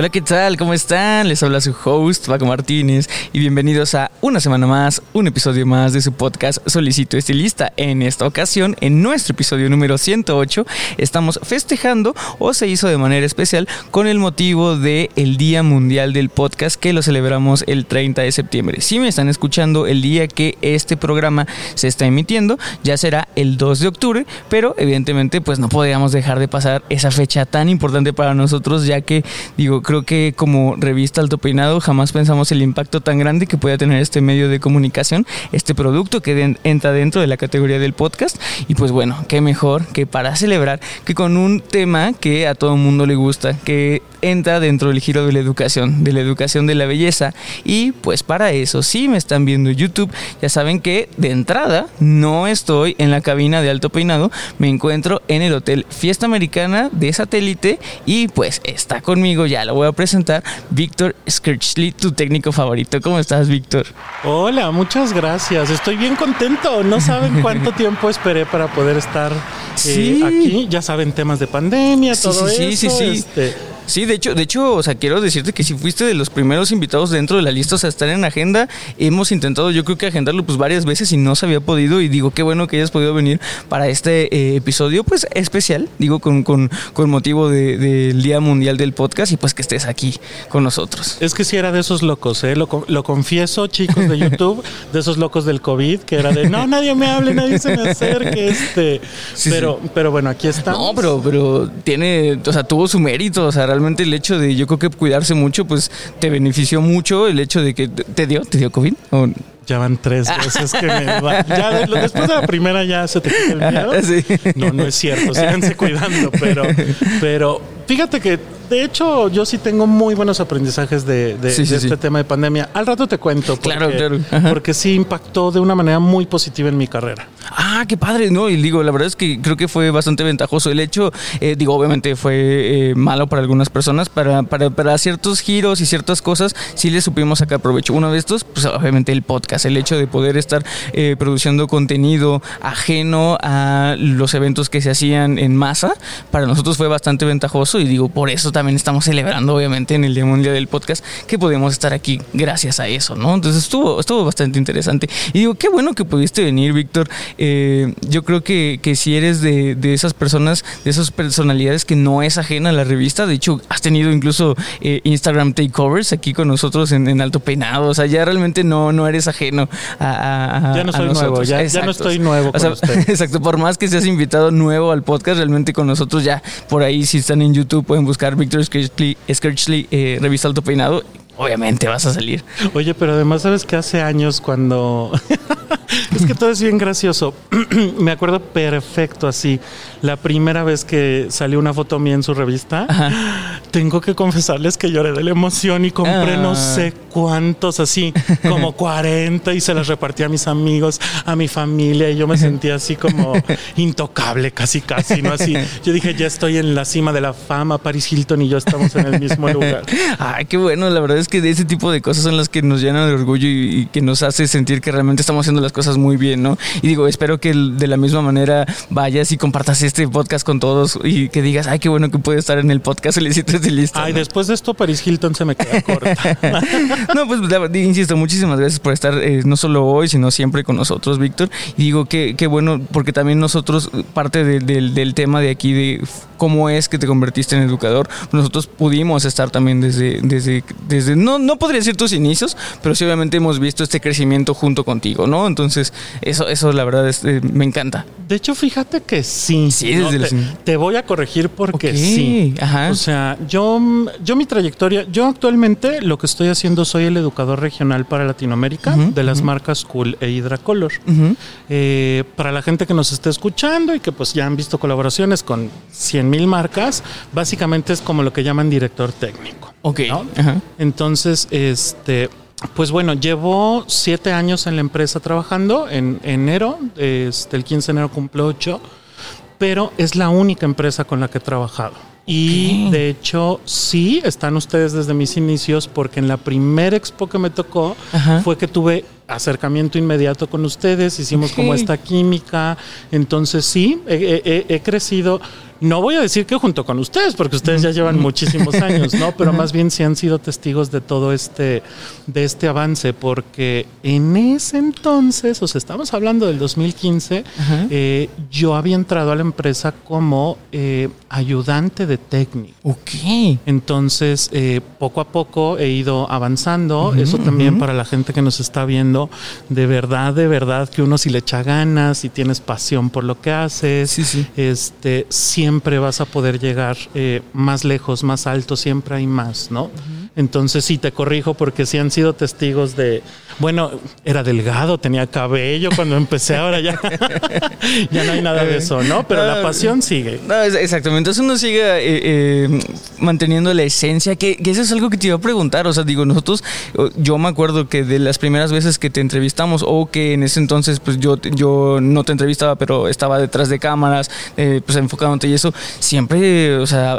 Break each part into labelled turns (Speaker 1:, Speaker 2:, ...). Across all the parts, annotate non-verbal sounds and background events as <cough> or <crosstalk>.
Speaker 1: Hola, ¿qué tal? ¿Cómo están? Les habla su host, Paco Martínez, y bienvenidos a una semana más, un episodio más de su podcast Solicito Estilista. En esta ocasión, en nuestro episodio número 108, estamos festejando o se hizo de manera especial con el motivo del el Día Mundial del Podcast que lo celebramos el 30 de septiembre. Si me están escuchando el día que este programa se está emitiendo, ya será el 2 de octubre, pero evidentemente pues no podíamos dejar de pasar esa fecha tan importante para nosotros, ya que digo, creo que como revista Alto Peinado jamás pensamos el impacto tan grande que pueda tener este medio de comunicación, este producto que entra dentro de la categoría del podcast. Y pues bueno, qué mejor que para celebrar que con un tema que a todo mundo le gusta, que entra dentro del giro de la educación, de la educación de la belleza. Y pues para eso, si me están viendo en YouTube, ya saben que de entrada no estoy en la cabina de alto peinado, me encuentro en el Hotel Fiesta Americana de Satélite y pues está conmigo, ya lo voy a presentar, Víctor Skirchley, tu técnico favorito. ¿Cómo estás, Víctor?
Speaker 2: Hola, muchas gracias. Estoy bien contento. No saben <laughs> cuánto tiempo esperé para poder estar eh, aquí. Ya saben, temas de pandemia, todo
Speaker 1: sí,
Speaker 2: eso.
Speaker 1: Sí, sí, sí. Este, Sí, de hecho, de hecho, o sea, quiero decirte que si fuiste de los primeros invitados dentro de la lista, o sea, estar en agenda, hemos intentado, yo creo que agendarlo pues varias veces y no se había podido y digo, qué bueno que hayas podido venir para este eh, episodio, pues especial, digo, con, con, con motivo del Día Mundial del Podcast y pues que estés aquí con nosotros.
Speaker 2: Es que si era de esos locos, ¿eh? Lo, lo confieso, chicos de <laughs> YouTube, de esos locos del COVID, que era de, no, <laughs> nadie me hable, nadie se me acerque, este, pero, pero bueno, aquí está.
Speaker 1: No, pero, pero tiene, o sea, tuvo su mérito, o sea, realmente el hecho de yo creo que cuidarse mucho, pues te benefició mucho el hecho de que te dio, te dio COVID.
Speaker 2: Ya van tres veces que me va. Ya después de la primera ya se te quita el miedo. <laughs> No, no es cierto. Síganse cuidando, pero, pero fíjate que de hecho, yo sí tengo muy buenos aprendizajes de, este tema de pandemia. Al rato te cuento. Porque, claro, claro. Porque sí impactó de una manera muy positiva en mi carrera.
Speaker 1: Ah, qué padre, ¿no? Y digo, la verdad es que creo que fue bastante ventajoso. El hecho, eh, digo, obviamente fue eh, malo para algunas personas, para, para, para, ciertos giros y ciertas cosas, sí le supimos sacar provecho. Uno de estos, pues obviamente el podcast, el hecho de poder estar eh, produciendo contenido ajeno a los eventos que se hacían en masa, para nosotros fue bastante ventajoso y digo, por eso también también estamos celebrando, obviamente, en el Día Mundial del Podcast, que podemos estar aquí gracias a eso, ¿no? Entonces estuvo, estuvo bastante interesante. Y digo, qué bueno que pudiste venir, Víctor. Eh, yo creo que, que si eres de, de, esas personas, de esas personalidades que no es ajena a la revista, de hecho, has tenido incluso eh, Instagram takeovers aquí con nosotros en, Alto Peinado, o sea, ya realmente no, no eres ajeno a,
Speaker 2: Ya no soy nuevo, ya, ya, no estoy nuevo. Con <laughs>
Speaker 1: exacto, por más que seas invitado nuevo al podcast, realmente con nosotros ya, por ahí si están en YouTube pueden buscar Víctor Victor eh, revista Alto Peinado, obviamente vas a salir.
Speaker 2: Oye, pero además sabes que hace años cuando... <laughs> es que todo es bien gracioso. <clears throat> Me acuerdo perfecto así. La primera vez que salió una foto mía en su revista, tengo que confesarles que lloré de la emoción y compré no ah. sé cuántos así, como <laughs> 40 y se las repartí a mis amigos, a mi familia y yo me sentía así como <laughs> intocable casi casi, ¿no? Así, yo dije, ya estoy en la cima de la fama, Paris Hilton y yo estamos en el mismo lugar. <laughs>
Speaker 1: Ay, qué bueno, la verdad es que de ese tipo de cosas son las que nos llenan de orgullo y, que nos hace sentir que realmente estamos haciendo las cosas muy bien, ¿no? Y digo, espero que de la misma manera vayas y compartas este podcast con todos y que digas, ay, qué bueno que puede estar en el podcast Solicitos de Lista.
Speaker 2: Ay, después de esto Paris Hilton se me queda corta. <laughs>
Speaker 1: no, pues insisto, muchísimas gracias por estar eh, no solo hoy, sino siempre con nosotros, Víctor. Y digo que, qué bueno, porque también nosotros, parte del tema de aquí, de cómo es que te convertiste en educador, nosotros pudimos estar también desde, desde, desde no, no podría decir tus inicios, pero sí obviamente hemos visto este crecimiento junto contigo, ¿no? Entonces, eso, eso la verdad es, eh, me encanta.
Speaker 2: De hecho, fíjate que sí. Sí, desde te, voy a corregir porque sí. Ajá. O sea, yo, yo mi trayectoria, yo actualmente lo que estoy haciendo soy el educador regional para Latinoamérica de las marcas Cool e Hidracolor. Eh, para la gente que nos está escuchando y que pues ya han visto colaboraciones con 100 mil marcas, básicamente es como lo que llaman director técnico.
Speaker 1: Ok.
Speaker 2: Entonces, este, pues bueno, llevo siete años en la empresa trabajando. En enero, este, el 15 de enero cumple ocho, pero es la única empresa con la que he trabajado. Y de hecho, sí, están ustedes desde mis inicios, porque en la primera expo que me tocó fue que tuve acercamiento inmediato con ustedes, hicimos como esta química. Entonces, sí, he crecido no voy a decir que junto con ustedes, porque ustedes ya llevan muchísimos años, ¿no? Pero más bien sí han sido testigos de todo este, de este avance, porque en ese entonces, o sea, estamos hablando del 2015, eh, yo había entrado a la empresa como eh, ayudante de técnico.
Speaker 1: Ok.
Speaker 2: Entonces, eh, poco a poco he ido avanzando. Eso también para la gente que nos está viendo, de verdad, de verdad, que uno si le echa ganas y tienes pasión por lo que haces,
Speaker 1: sí, sí.
Speaker 2: este, siempre siempre vas a poder llegar eh, más lejos, más alto, siempre hay más, ¿no? Entonces sí te corrijo porque sí han sido testigos de, bueno, era delgado, tenía cabello cuando empecé, ahora ya, <laughs> ya no hay nada de eso, ¿no? Pero la pasión sigue.
Speaker 1: No, exactamente, entonces uno sigue eh, eh, manteniendo la esencia, que, eso es algo que te iba a preguntar, o sea, digo, nosotros, yo me acuerdo que de las primeras veces que te entrevistamos o que en ese entonces pues yo, yo no te entrevistaba, pero estaba detrás de cámaras, pues enfocándote y eso, siempre, o sea,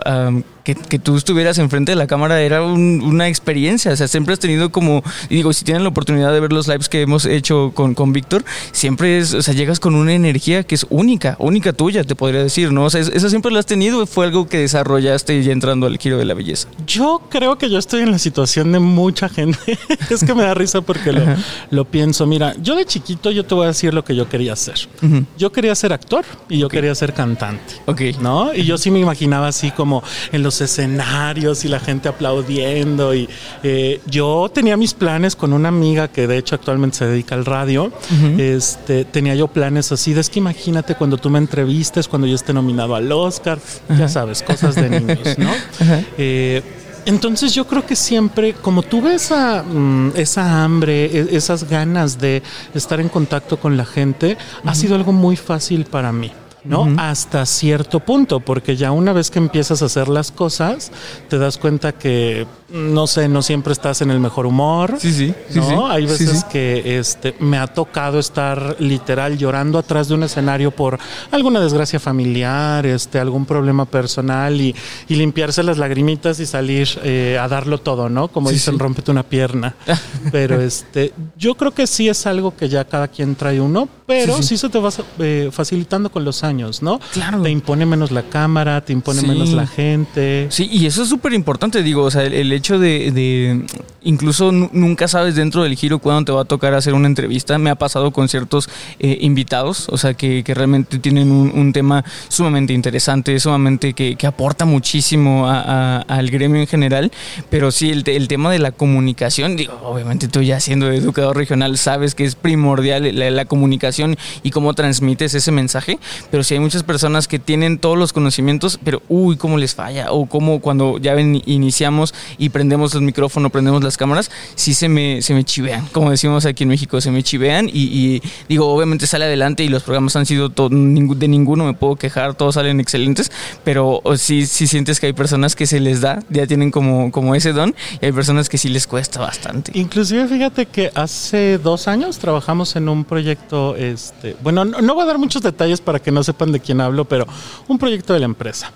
Speaker 1: que, tú estuvieras enfrente de la cámara era una experiencia. O sea, siempre has tenido como, y digo, si tienen la oportunidad de ver los lives que hemos hecho con, con Víctor, siempre es, o sea, llegas con una energía que es única, única tuya, te podría decir, ¿no? O sea, eso siempre lo has tenido, fue algo que desarrollaste ya entrando al giro de la belleza.
Speaker 2: Yo creo que yo estoy en la situación de mucha gente. <laughs> es que me da risa porque lo, lo, pienso. Mira, yo de chiquito yo te voy a decir lo que yo quería hacer. Yo quería ser actor y yo quería ser cantante.
Speaker 1: Ok.
Speaker 2: ¿No? Y yo sí me imaginaba así como en los escenarios y la gente aplaudiendo. Y eh, yo tenía mis planes con una amiga que de hecho actualmente se dedica al radio. este, tenía yo planes así de es que imagínate cuando tú me entrevistes, cuando yo esté nominado al Oscar, ya sabes, cosas de niños, ¿no? <laughs> Eh, entonces yo creo que siempre, como tuve esa, mm, esa hambre, e, esas ganas de estar en contacto con la gente, ha sido algo muy fácil para mí. ¿No? Hasta cierto punto, porque ya una vez que empiezas a hacer las cosas, te das cuenta que, no sé, no siempre estás en el mejor humor.
Speaker 1: Sí, sí.
Speaker 2: ¿no? Hay veces que este, me ha tocado estar literal llorando atrás de un escenario por alguna desgracia familiar, este, algún problema personal y, limpiarse las lagrimitas y salir eh, a darlo todo, ¿no? Como dicen, rómpete una pierna. <laughs> Pero este, yo creo que sí es algo que ya cada quien trae uno, pero sí, se te va eh, facilitando con los años ¿no?
Speaker 1: Claro.
Speaker 2: Te impone menos la cámara, te impone menos la gente.
Speaker 1: Sí, y eso es súper importante, digo, o sea, el, hecho de, incluso nunca sabes dentro del giro cuándo te va a tocar hacer una entrevista. Me ha pasado con ciertos eh, invitados, o sea, que, realmente tienen un, tema sumamente interesante, sumamente que, aporta muchísimo al gremio en general, pero sí, el, el, tema de la comunicación, digo, obviamente tú ya siendo educador regional sabes que es primordial la, la comunicación y cómo transmites ese mensaje, pero si hay muchas personas que tienen todos los conocimientos, pero uy, cómo les falla, o cómo cuando ya ven, iniciamos y prendemos el micrófono, prendemos las cámaras, sí se me, se me chivean, como decimos aquí en México, se me chivean y, digo, obviamente sale adelante y los programas han sido de ninguno, me puedo quejar, todos salen excelentes, pero sí, sí sientes que hay personas que se les da, ya tienen como, como ese don, y hay personas que sí les cuesta bastante.
Speaker 2: Inclusive fíjate que hace dos años trabajamos en un proyecto, este, bueno, no, no voy a dar muchos detalles para que no se sepan de quién hablo, pero un proyecto de la empresa.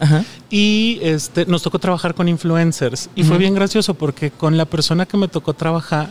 Speaker 2: Y este, nos tocó trabajar con influencers. Y fue bien gracioso porque con la persona que me tocó trabajar,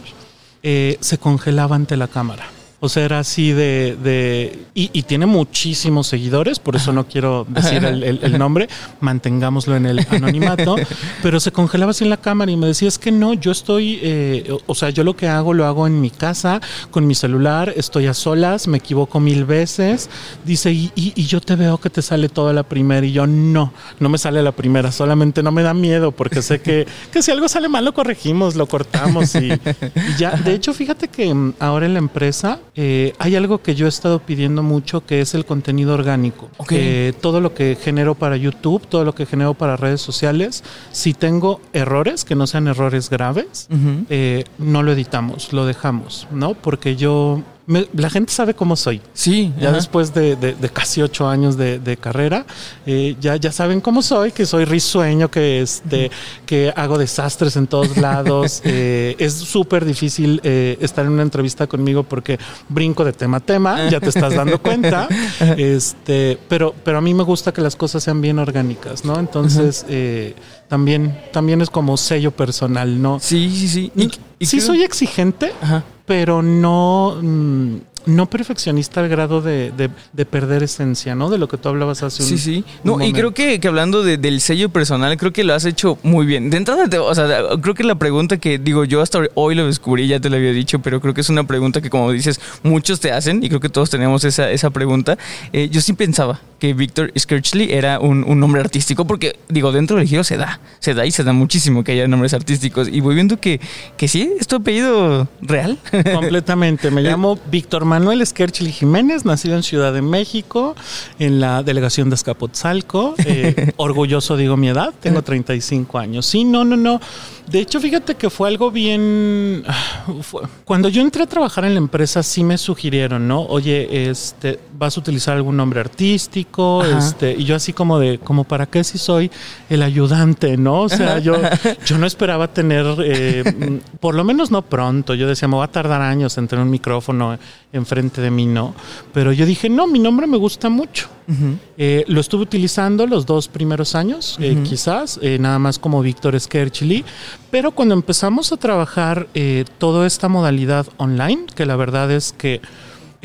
Speaker 2: eh, se congelaba ante la cámara. O sea, era así de... y, tiene muchísimos seguidores, por eso no quiero decir el, nombre, mantengámoslo en el anonimato, <laughs> pero se congelaba así en la cámara y me decía, es que no, yo estoy, eh, o sea, yo lo que hago lo hago en mi casa, con mi celular, estoy a solas, me equivoco mil veces, dice, y, yo te veo que te sale toda la primera, y yo no, no me sale la primera, solamente no me da miedo, porque sé que, <laughs> que si algo sale mal lo corregimos, lo cortamos y, y ya. De hecho, fíjate que mm, ahora en la empresa, eh, hay algo que yo he estado pidiendo mucho que es el contenido orgánico. Eh, todo lo que genero para YouTube, todo lo que genero para redes sociales, si tengo errores, que no sean errores graves, eh, no lo editamos, lo dejamos, ¿no? Porque yo la gente sabe cómo soy.
Speaker 1: Sí.
Speaker 2: Ya después de, casi ocho años de, carrera, eh, ya, ya saben cómo soy, que soy risueño, que, este, que hago desastres en todos lados. <laughs> Eh, es súper difícil eh, estar en una entrevista conmigo porque brinco de tema a tema, ya te estás dando cuenta. <laughs> este, pero, pero a mí me gusta que las cosas sean bien orgánicas, ¿no? Entonces, también, también es como sello personal, ¿no?
Speaker 1: Sí, sí, sí.
Speaker 2: Y, sí, soy exigente, pero no. Mm, no perfeccionista al grado de, de, perder esencia, ¿no? De lo que tú hablabas hace un
Speaker 1: Sí, sí. No, y creo que, que hablando del sello personal, creo que lo has hecho muy bien. De entrada, o sea, creo que la pregunta que digo yo hasta hoy lo descubrí, ya te lo había dicho, pero creo que es una pregunta que, como dices, muchos te hacen y creo que todos tenemos esa, esa pregunta. Eh, yo sí pensaba que Victor Skirchley era un, un, nombre artístico porque, digo, dentro del giro se da, se da y se da muchísimo que haya nombres artísticos. Y voy viendo que, que sí, es tu apellido real.
Speaker 2: Completamente. Me <laughs> llamo Víctor Manuel Esquerchili Jiménez, nacido en Ciudad de México, en la delegación de Escapotzalco. Eh, <laughs> orgulloso digo mi edad, tengo 35 años. Sí, no, no, no. De hecho, fíjate que fue algo bien. Cuando yo entré a trabajar en la empresa, sí me sugirieron, ¿no? Oye, este, vas a utilizar algún nombre artístico, este, y yo así como de, como para qué si soy el ayudante, ¿no? O sea, yo, <laughs> yo no esperaba tener, eh, por lo menos no pronto. Yo decía, me va a tardar años en tener un micrófono enfrente de mí, ¿no? Pero yo dije, no, mi nombre me gusta mucho. Eh, lo estuve utilizando los dos primeros años, eh, quizás, eh, nada más como Víctor Skerchili, pero cuando empezamos a trabajar toda esta modalidad online, que la verdad es que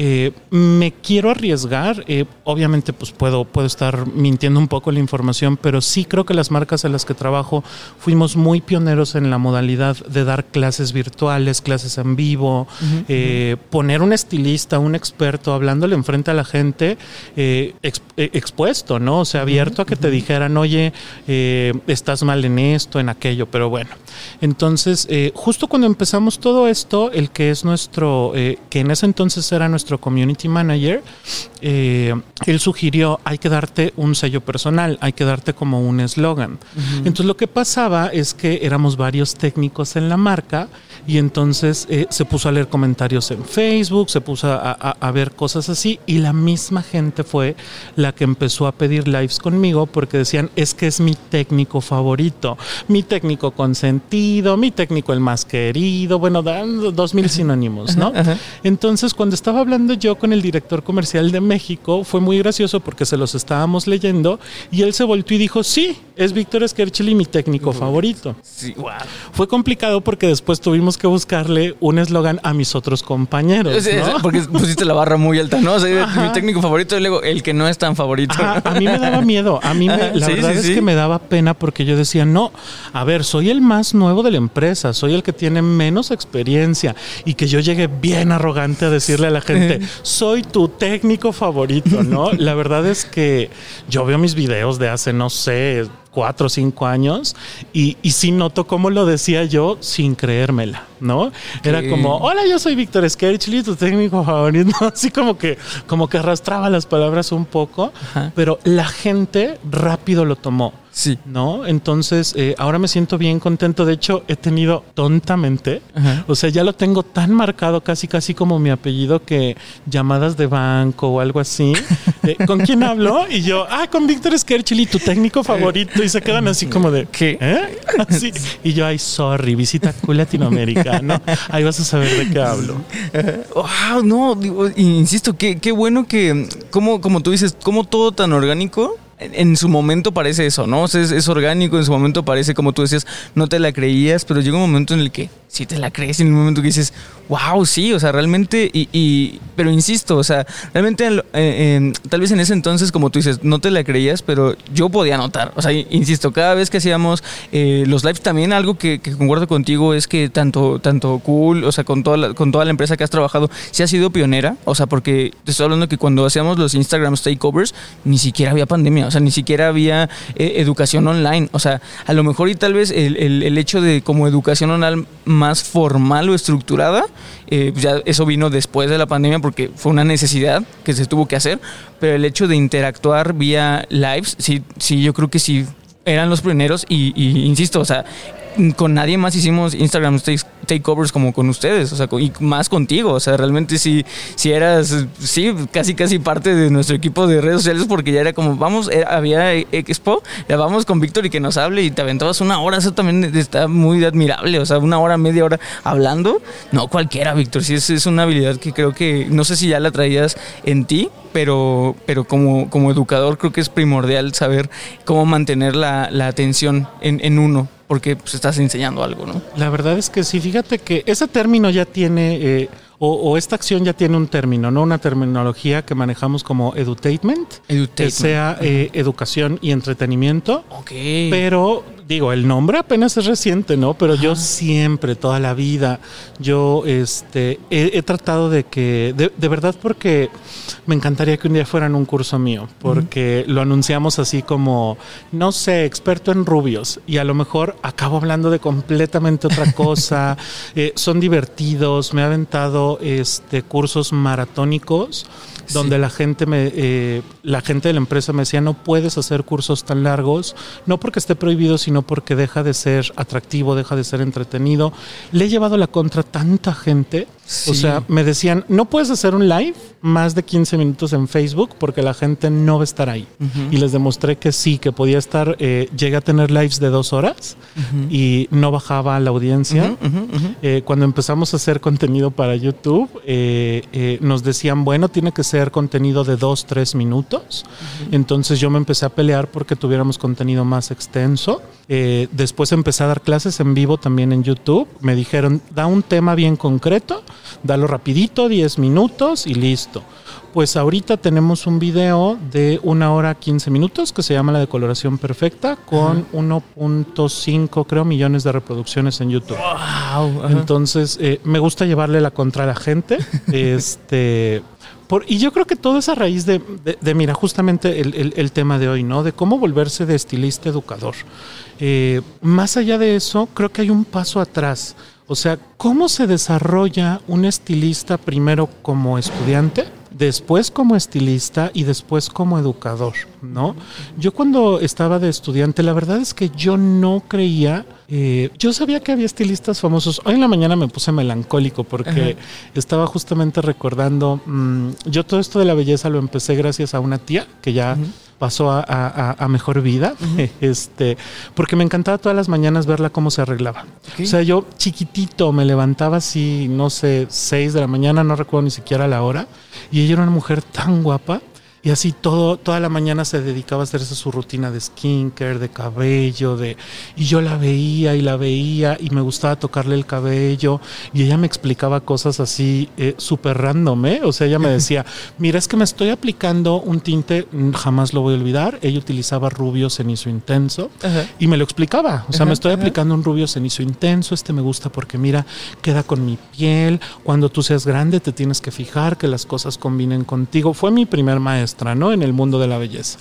Speaker 2: eh, me quiero arriesgar, eh, obviamente pues puedo, puedo estar mintiendo un poco la información, pero sí creo que las marcas en las que trabajo fuimos muy pioneros en la modalidad de dar clases virtuales, clases en vivo, eh, poner un estilista, un experto hablándole enfrente a la gente expuesto, ¿no? O sea, abierto a que te dijeran, oye, estás mal en esto, en aquello, pero bueno. Entonces, justo cuando empezamos todo esto, el que es nuestro, que en ese entonces era nuestro community manager, eh, él sugirió, hay que darte un sello personal, hay que darte como un eslogan. Entonces lo que pasaba es que éramos varios técnicos en la marca y entonces eh, se puso a leer comentarios en Facebook, se puso a, ver cosas así y la misma gente fue la que empezó a pedir lives conmigo porque decían, es que es mi técnico favorito, mi técnico consentido, mi técnico el más querido, bueno, dan dos mil sinónimos, ¿no? Entonces cuando estaba hablando yo con el director comercial de México, fue muy gracioso porque se los estábamos leyendo y él se volvió y dijo, sí, es Víctor Skercheli mi técnico favorito.
Speaker 1: Sí, wow.
Speaker 2: Fue complicado porque después tuvimos que buscarle un eslogan a mis otros compañeros.
Speaker 1: porque pusiste la barra muy alta, ¿no? O sea, mi técnico favorito y luego el que no es tan favorito.
Speaker 2: a mí me daba miedo. A mí me, <laughs> la verdad es que me daba pena porque yo decía, no, a ver, soy el más nuevo de la empresa, soy el que tiene menos experiencia y que yo llegue bien arrogante a decirle a la gente, <laughs> soy tu técnico favorito, ¿no? La verdad es que yo veo mis videos de hace, no sé, cuatro o cinco años y, y sí noto cómo lo decía yo sin creérmela, ¿no? Era como, hola, yo soy Víctor Skerchli, tu técnico favorito, <laughs> así como que, como que arrastraba las palabras un poco, pero la gente rápido lo tomó.
Speaker 1: Sí.
Speaker 2: ¿No? Entonces, eh, ahora me siento bien contento. De hecho, he tenido tontamente, o sea, ya lo tengo tan marcado casi, casi como mi apellido que llamadas de banco o algo así. <laughs> Eh, ¿Con quién hablo? Y yo, ah, con Víctor Skerchili, tu técnico favorito. Y se quedan así como de, ¿qué? ¿Eh? Así. Y yo, ay, sorry, visita cool Latinoamérica, ¿no? Ahí vas a saber de qué hablo.
Speaker 1: Wow, no, insisto, qué, qué bueno que, como, como tú dices, como todo tan orgánico en su momento parece eso, ¿no? es, es, orgánico, en su momento parece, como tú decías, no te la creías, pero llega un momento en el que si te la crees en un momento que dices, wow, sí, o sea, realmente, y, pero insisto, o sea, realmente tal vez en ese entonces, como tú dices, no te la creías, pero yo podía notar, o sea, insisto, cada vez que hacíamos eh, los lives también algo que, concuerdo contigo es que tanto, tanto Cool, o sea, con toda, la, con toda la empresa que has trabajado, sí ha sido pionera, o sea, porque te estoy hablando que cuando hacíamos los Instagram takeovers, ni siquiera había pandemia, o sea, ni siquiera había eh, educación online, o sea, a lo mejor y tal vez el, el, el hecho de como educación online más formal o estructurada. Eh, ya eso vino después de la pandemia porque fue una necesidad que se tuvo que hacer, pero el hecho de interactuar vía lives, sí, sí, yo creo que sí eran los primeros y, insisto, o sea, con nadie más hicimos Instagram takeovers como con ustedes, o sea, y más contigo, o sea, realmente si, si eras, sí, casi casi parte de nuestro equipo de redes sociales porque ya era como, vamos, eh, había expo, ya vamos con Víctor y que nos hable y te aventabas una hora, eso también está muy admirable, o sea, una hora, media hora hablando, no cualquiera, Víctor, sí, es, es una habilidad que creo que, no sé si ya la traías en ti, pero, pero como, como educador creo que es primordial saber cómo mantener la, la atención en, en uno porque pues, estás enseñando algo, ¿no?
Speaker 2: La verdad es que sí, fíjate que ese término ya tiene, eh, o, esta acción ya tiene un término, ¿no? Una terminología que manejamos como edutainment, que sea eh, educación y entretenimiento.
Speaker 1: Ok.
Speaker 2: Pero digo, el nombre apenas es reciente, ¿no? Pero yo siempre, toda la vida, yo este, he, tratado de que, de, verdad porque me encantaría que un día fueran un curso mío, porque lo anunciamos así como, no sé, experto en rubios, y a lo mejor acabo hablando de completamente otra <laughs> cosa, eh, son divertidos, me ha aventado este, cursos maratónicos donde la gente me, eh, la gente de la empresa me decía no puedes hacer cursos tan largos, no porque esté prohibido, sino porque deja de ser atractivo, deja de ser entretenido. Le he llevado la contra tanta gente o sea, me decían, no puedes hacer un live más de 15 minutos en Facebook porque la gente no va a estar ahí. Y les demostré que sí, que podía estar, eh, llegué a tener lives de dos horas y no bajaba la audiencia. Eh, cuando empezamos a hacer contenido para YouTube, eh, nos decían, bueno, tiene que ser contenido de dos, tres minutos. Entonces yo me empecé a pelear porque tuviéramos contenido más extenso. después empecé a dar clases en vivo también en YouTube. Me dijeron, da un tema bien concreto Dalo rapidito, 10 minutos y listo. Pues ahorita tenemos un video de una hora 15 minutos que se llama La decoloración perfecta con 1.5 creo millones de reproducciones en YouTube. Entonces eh, me gusta llevarle la contra a la gente. <laughs> este y yo creo que todo es a raíz de, mira, justamente el, tema de hoy, ¿no? De cómo volverse de estilista educador. Eh, más allá de eso, creo que hay un paso atrás. O sea, ¿cómo se desarrolla un estilista primero como estudiante? después como estilista y después como educador, ¿no? Yo cuando estaba de estudiante, la verdad es que yo no creía, eh, yo sabía que había estilistas famosos. Hoy en la mañana me puse melancólico porque estaba justamente recordando, mm, yo todo esto de la belleza lo empecé gracias a una tía que ya pasó a, mejor vida, <laughs> este, porque me encantaba todas las mañanas verla cómo se arreglaba. O sea, yo chiquitito me levantaba así, no sé, seis de la mañana, no recuerdo ni siquiera la hora, y ella era una mujer tan guapa y así todo, toda la mañana se dedicaba a hacerse su rutina de skincare, de cabello, de y yo la veía y la veía y me gustaba tocarle el cabello y ella me explicaba cosas así eh, súper random, ¿eh? O sea, ella me <laughs> decía, mira, es que me estoy aplicando un tinte, jamás lo voy a olvidar. Ella utilizaba rubio cenizo intenso y me lo explicaba. O sea, me estoy aplicando un rubio cenizo intenso, este me gusta porque mira, queda con mi piel. Cuando tú seas grande te tienes que fijar que las cosas combinen contigo. Fue mi primer maestro ¿no? En el mundo de la belleza.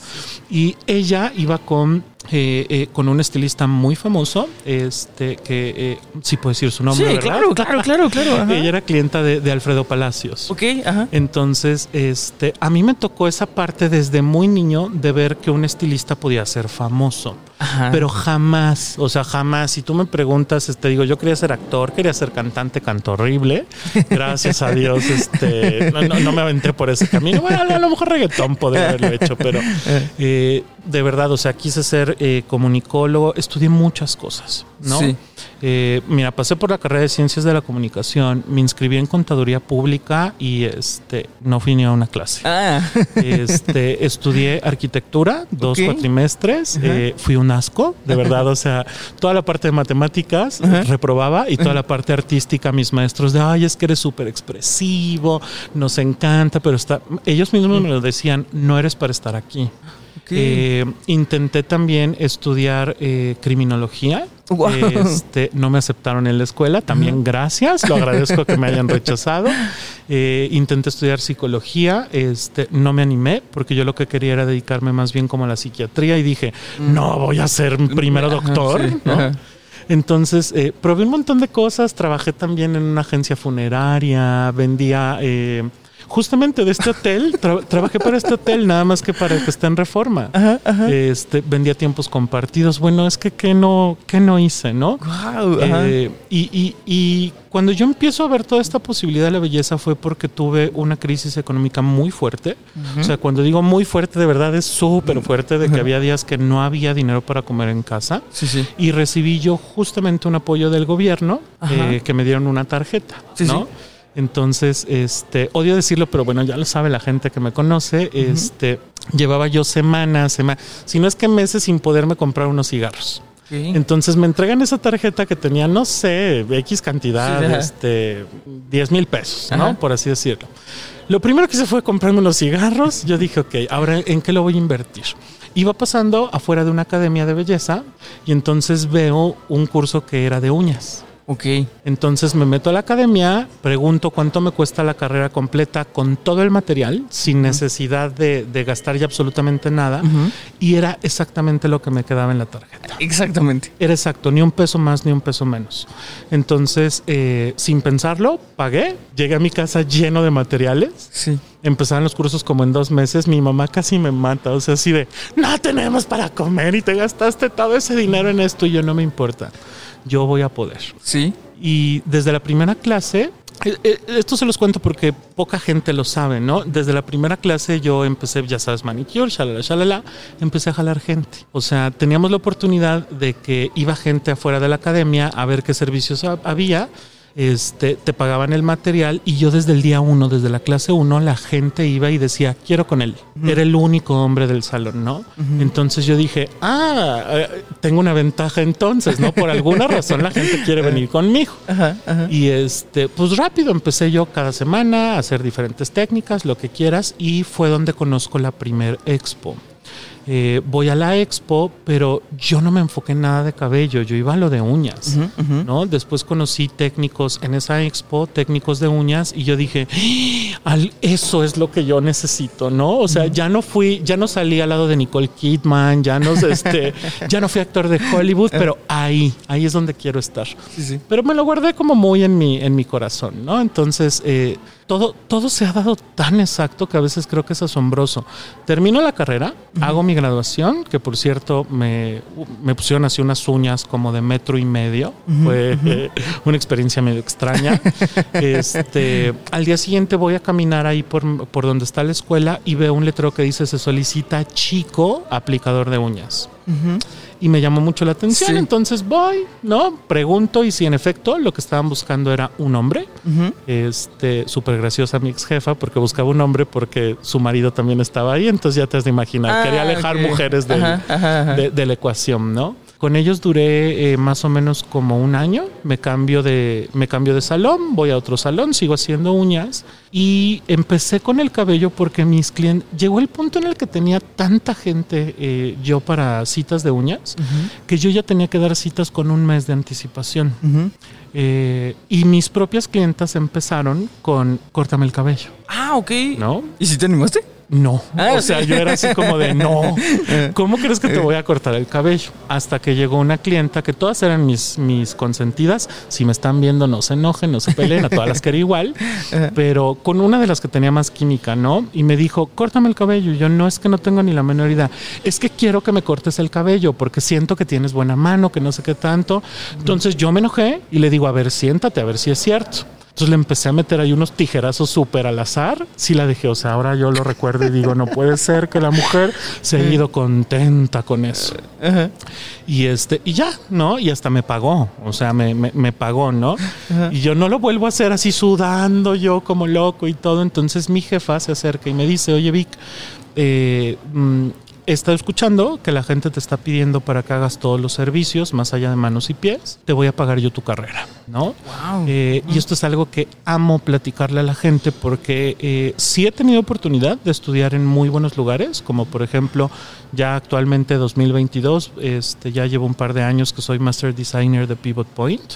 Speaker 2: Y ella iba con eh, eh, con un estilista muy famoso, este que eh, sí puedo decir su nombre.
Speaker 1: Sí, claro, claro, claro, claro.
Speaker 2: Ella era clienta de, Alfredo Palacios.
Speaker 1: Ok, ajá.
Speaker 2: Entonces, este, a mí me tocó esa parte desde muy niño de ver que un estilista podía ser famoso. Pero jamás, o sea, jamás. Si tú me preguntas, te este, digo, yo quería ser actor, quería ser cantante, canto horrible. Gracias a Dios, este, no, me aventé por ese camino. Bueno, a lo mejor reggaetón podría haberlo hecho, pero <laughs> de verdad, o sea, quise ser eh, comunicólogo, estudié muchas cosas, ¿no? Eh, mira, pasé por la carrera de Ciencias de la Comunicación, me inscribí en Contaduría Pública y este no fui ni a una clase.
Speaker 1: Ah.
Speaker 2: Este, <laughs> estudié arquitectura, dos cuatrimestres, eh, fui un asco, de verdad, o sea, toda la parte de matemáticas reprobaba y toda la parte artística, mis maestros de, ay, es que eres súper expresivo, nos encanta, pero está, ellos mismos me lo decían, no eres para estar aquí. Eh, intenté también estudiar eh, criminología. Este, no me aceptaron en la escuela, también gracias, lo agradezco que me hayan <laughs> rechazado. Eh, intenté estudiar psicología, este, no me animé porque yo lo que quería era dedicarme más bien como a la psiquiatría y dije, mm. no voy a ser primero doctor, Entonces, probé un montón de cosas, trabajé también en una agencia funeraria, vendía justamente de este hotel, tra- trabajé para este hotel, nada más que para el que está en reforma. Este, vendía tiempos compartidos. Bueno, es que ¿qué no, qué no hice, no?
Speaker 1: Wow, ajá.
Speaker 2: Eh, y, y- y cuando yo empiezo a ver toda esta posibilidad de la belleza fue porque tuve una crisis económica muy fuerte. O sea, cuando digo muy fuerte, de verdad es súper fuerte, de que había días que no había dinero para comer en casa.
Speaker 1: Sí, sí.
Speaker 2: Y recibí yo justamente un apoyo del gobierno
Speaker 1: Ajá.
Speaker 2: eh, que me dieron una tarjeta,
Speaker 1: Sí,
Speaker 2: ¿no? Entonces, este, odio decirlo, pero bueno, ya lo sabe la gente que me conoce. Este, llevaba yo semanas, sema- si no es que meses sin poderme comprar unos cigarros. Entonces me entregan esa tarjeta que tenía, no sé, X cantidad,
Speaker 1: Sí,
Speaker 2: este, 10 mil pesos,
Speaker 1: Ajá.
Speaker 2: ¿no? Por así decirlo. Lo primero que hice fue comprarme unos cigarros. Yo dije, ok, ahora ¿en qué lo voy a invertir? Iba pasando afuera de una academia de belleza y entonces veo un curso que era de uñas.
Speaker 1: Ok.
Speaker 2: Entonces me meto a la academia, pregunto cuánto me cuesta la carrera completa con todo el material, sin necesidad de, de gastar ya absolutamente nada. Y era exactamente lo que me quedaba en la tarjeta.
Speaker 1: Exactamente.
Speaker 2: Era exacto, ni un peso más ni un peso menos. Entonces, eh, sin pensarlo, pagué. Llegué a mi casa lleno de materiales.
Speaker 1: Sí.
Speaker 2: Empezaron los cursos como en dos meses. Mi mamá casi me mata. O sea, así de, no tenemos para comer y te gastaste todo ese dinero en esto y yo no me importa. Yo voy a poder.
Speaker 1: Sí.
Speaker 2: Y desde la primera clase, eh, eh, esto se los cuento porque poca gente lo sabe, ¿no? Desde la primera clase yo empecé, ya sabes, manicure, shalala, shalala, empecé a jalar gente. O sea, teníamos la oportunidad de que iba gente afuera de la academia a ver qué servicios ha- había. Este, te pagaban el material y yo desde el día uno, desde la clase uno, la gente iba y decía, quiero con él. Era el único hombre del salón, ¿no? Entonces yo dije, ah, eh, tengo una ventaja entonces, ¿no? Por alguna <laughs> razón la gente quiere venir conmigo. Y este, pues rápido empecé yo cada semana a hacer diferentes técnicas, lo que quieras, y fue donde conozco la primer expo. Eh, voy a la expo, pero yo no me enfoqué en nada de cabello, yo iba a lo de uñas. ¿no? Después conocí técnicos en esa expo, técnicos de uñas, y yo dije, "Ah, eso es lo que yo necesito, ¿no? O sea, ya no fui, ya no salí al lado de Nicole Kidman, ya no, este, <laughs> ya no fui actor de Hollywood, pero ahí, ahí es donde quiero estar.
Speaker 1: Sí, sí.
Speaker 2: Pero me lo guardé como muy en mi, en mi corazón, ¿no? Entonces, eh, todo, todo se ha dado tan exacto que a veces creo que es asombroso. Termino la carrera, hago mi graduación, que por cierto me, me pusieron así unas uñas como de metro y medio. Fue eh, <laughs> una experiencia medio extraña. <laughs> este, al día siguiente voy a caminar ahí por, por donde está la escuela y veo un letrero que dice se solicita chico aplicador de uñas Y me llamó mucho la atención.
Speaker 1: Sí.
Speaker 2: Entonces voy, ¿no? Pregunto y si en efecto lo que estaban buscando era un hombre. Este, súper graciosa mi ex jefa porque buscaba un hombre porque su marido también estaba ahí. Entonces ya te has de imaginar.
Speaker 1: Ah,
Speaker 2: Quería alejar
Speaker 1: ok.
Speaker 2: mujeres del-
Speaker 1: Ajá, ajá, ajá.
Speaker 2: de, de la ecuación, ¿no? Con ellos duré eh, más o menos como un año. Me cambio de, me cambio de salón, voy a otro salón, sigo haciendo uñas y empecé con el cabello porque mis clientes llegó el punto en el que tenía tanta gente eh, yo para citas de uñas que yo ya tenía que dar citas con un mes de anticipación. Eh, y mis propias clientas empezaron con córtame el cabello,
Speaker 1: Ah, ok.
Speaker 2: ¿no?
Speaker 1: ¿Y si te animaste?
Speaker 2: No.
Speaker 1: Ah,
Speaker 2: o sea,
Speaker 1: sí.
Speaker 2: yo era así como de no. <laughs> ¿Cómo crees que te voy a cortar el cabello? Hasta que llegó una clienta que todas eran mis, mis consentidas. Si me están viendo, no se enojen, no se peleen, a todas las quería igual. Pero con una de las que tenía más química, ¿no? Y me dijo, córtame el cabello. Y yo no es que no tengo ni la menor idea. Es que quiero que me cortes el cabello porque siento que tienes buena mano, que no sé qué tanto. Entonces yo me enojé y le digo, a ver, siéntate, a ver si es cierto. Entonces le empecé a meter ahí unos tijerazos súper al azar. Sí la dejé, o sea, ahora yo lo recuerdo y digo, no puede ser que la mujer se haya ido contenta con eso. Y este, y ya, ¿no? Y hasta me pagó, o sea, me, me, me pagó, ¿no? Y yo no lo vuelvo a hacer así sudando yo como loco y todo. Entonces mi jefa se acerca y me dice, oye Vic, eh, mm, estado escuchando que la gente te está pidiendo para que hagas todos los servicios, más allá de manos y pies, te voy a pagar yo tu carrera, ¿no?
Speaker 1: Wow.
Speaker 2: Eh, y esto es algo que amo platicarle a la gente porque eh, sí he tenido oportunidad de estudiar en muy buenos lugares, como por ejemplo ya actualmente 2022, este, ya llevo un par de años que soy Master Designer de Pivot Point,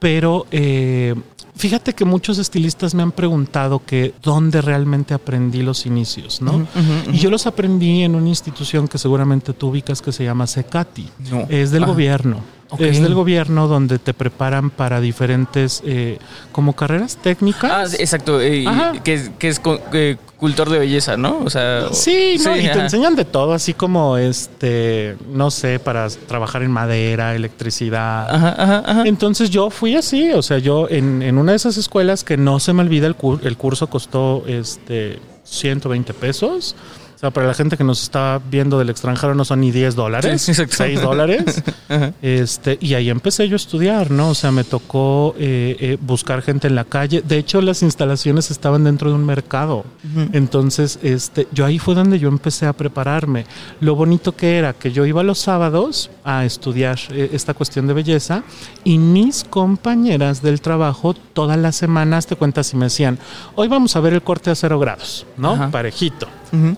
Speaker 2: pero eh, fíjate que muchos estilistas me han preguntado que dónde realmente aprendí los inicios, ¿no? Y yo los aprendí en una institución que seguramente tú ubicas que se llama Secati.
Speaker 1: No.
Speaker 2: Es del
Speaker 1: Ajá.
Speaker 2: gobierno. Es del gobierno donde te preparan para diferentes, eh, como carreras técnicas.
Speaker 1: Ah, exacto, eh, que, que, es eh, cultor de belleza, ¿no? O sea,
Speaker 2: sí, y te enseñan de todo, así como este, no sé, para trabajar en madera, electricidad. Ajá, ajá, Entonces yo fui así, o sea, yo en, en, una de esas escuelas que no se me olvida el, el curso costó este 120 pesos. O sea, para la gente que nos está viendo del extranjero no son ni 10 dólares, 6 dólares. <laughs> este, y ahí empecé yo a estudiar, ¿no? O sea, me tocó eh, eh, buscar gente en la calle. De hecho, las instalaciones estaban dentro de un mercado. Entonces, este, yo ahí fue donde yo empecé a prepararme. Lo bonito que era que yo iba los sábados a estudiar eh, esta cuestión de belleza y mis compañeras del trabajo todas las semanas te cuentas y me decían, hoy vamos a ver el corte a cero grados, ¿no? Parejito.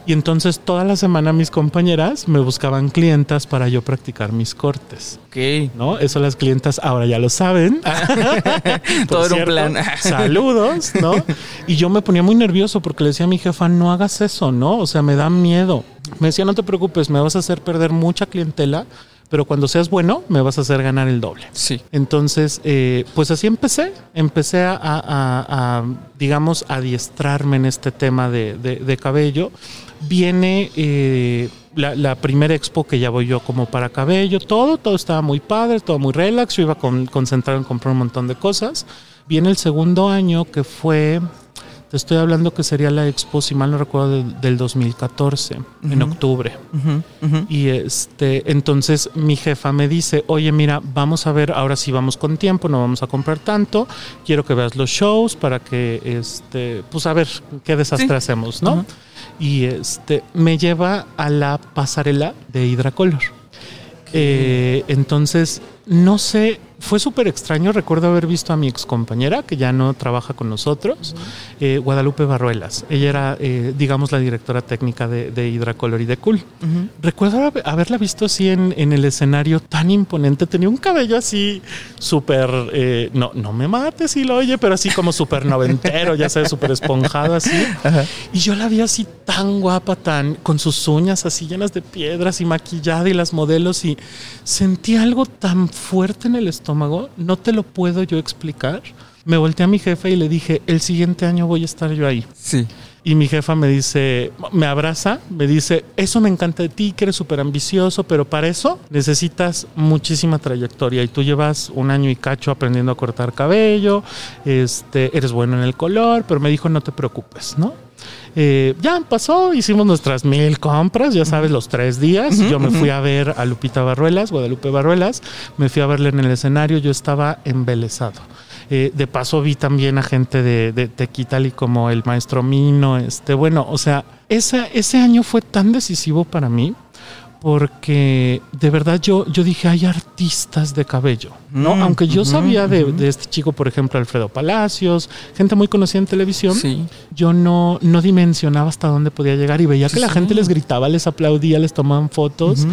Speaker 2: Y entonces toda la semana mis compañeras me buscaban clientas para yo practicar mis cortes.
Speaker 1: Ok.
Speaker 2: ¿No? Eso las clientas ahora ya lo saben. <laughs>
Speaker 1: Todo era un plan. <laughs>
Speaker 2: saludos, ¿no? Y yo me ponía muy nervioso porque le decía a mi jefa, no hagas eso, ¿no? O sea, me da miedo. Me decía, no te preocupes, me vas a hacer perder mucha clientela pero cuando seas bueno me vas a hacer ganar el doble.
Speaker 1: Sí.
Speaker 2: Entonces, eh, pues así empecé, empecé a, digamos, adiestrarme en este tema de, cabello. Viene eh, la, primera expo que ya voy yo como para cabello, todo, todo estaba muy padre, todo muy relax, yo iba con, concentrado en comprar un montón de cosas. Viene el segundo año que fue te estoy hablando que sería la expo, si mal no recuerdo, del 2014, en octubre. Y este, entonces mi jefa me dice, oye, mira, vamos a ver, ahora sí vamos con tiempo, no vamos a comprar tanto, quiero que veas los shows para que, este, pues a ver qué desastre hacemos, ¿no? Y este, me lleva a la pasarela de Hidracolor. Eh, entonces, no sé fue súper extraño. Recuerdo haber visto a mi ex compañera, que ya no trabaja con nosotros, eh, Guadalupe Barruelas. Ella era, eh, digamos, la directora técnica de, de Hidracolor y de Cool. Recuerdo haberla visto así en, el escenario tan imponente. Tenía un cabello así súper, eh, no, no me mates si lo oye, pero así como súper noventero, ya sabes, súper esponjado así. Y yo la vi así tan guapa, tan con sus uñas así llenas de piedras y maquillada y las modelos y sentí algo tan fuerte en el estómago no te lo puedo yo explicar. Me volteé a mi jefe y le dije, el siguiente año voy a estar yo ahí.
Speaker 1: Sí.
Speaker 2: Y mi jefa me dice, me abraza, me dice, eso me encanta de ti, que eres súper ambicioso, pero para eso necesitas muchísima trayectoria y tú llevas un año y cacho aprendiendo a cortar cabello, este, eres bueno en el color, pero me dijo, no te preocupes, ¿no? Eh, ya pasó, hicimos nuestras mil compras, ya sabes, los tres días. yo me fui a ver a Lupita Barruelas, Guadalupe Barruelas, me fui a verle en el escenario, yo estaba embelesado. Eh, de paso vi también a gente de, de Tequitali como el maestro Mino. Este, bueno, o sea, ese año fue tan decisivo para mí porque de verdad yo, yo dije, hay artistas de cabello, ¿no? Mm, Aunque yo sabía de, este chico, por ejemplo, Alfredo Palacios, gente muy conocida en televisión, yo no, no dimensionaba hasta dónde podía llegar y veía que la gente les gritaba, les aplaudía, les tomaban fotos.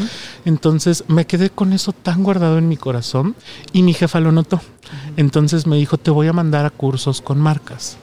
Speaker 2: Entonces me quedé con eso tan guardado en mi corazón y mi jefa lo notó. Entonces me dijo, te voy a mandar a cursos con marcas.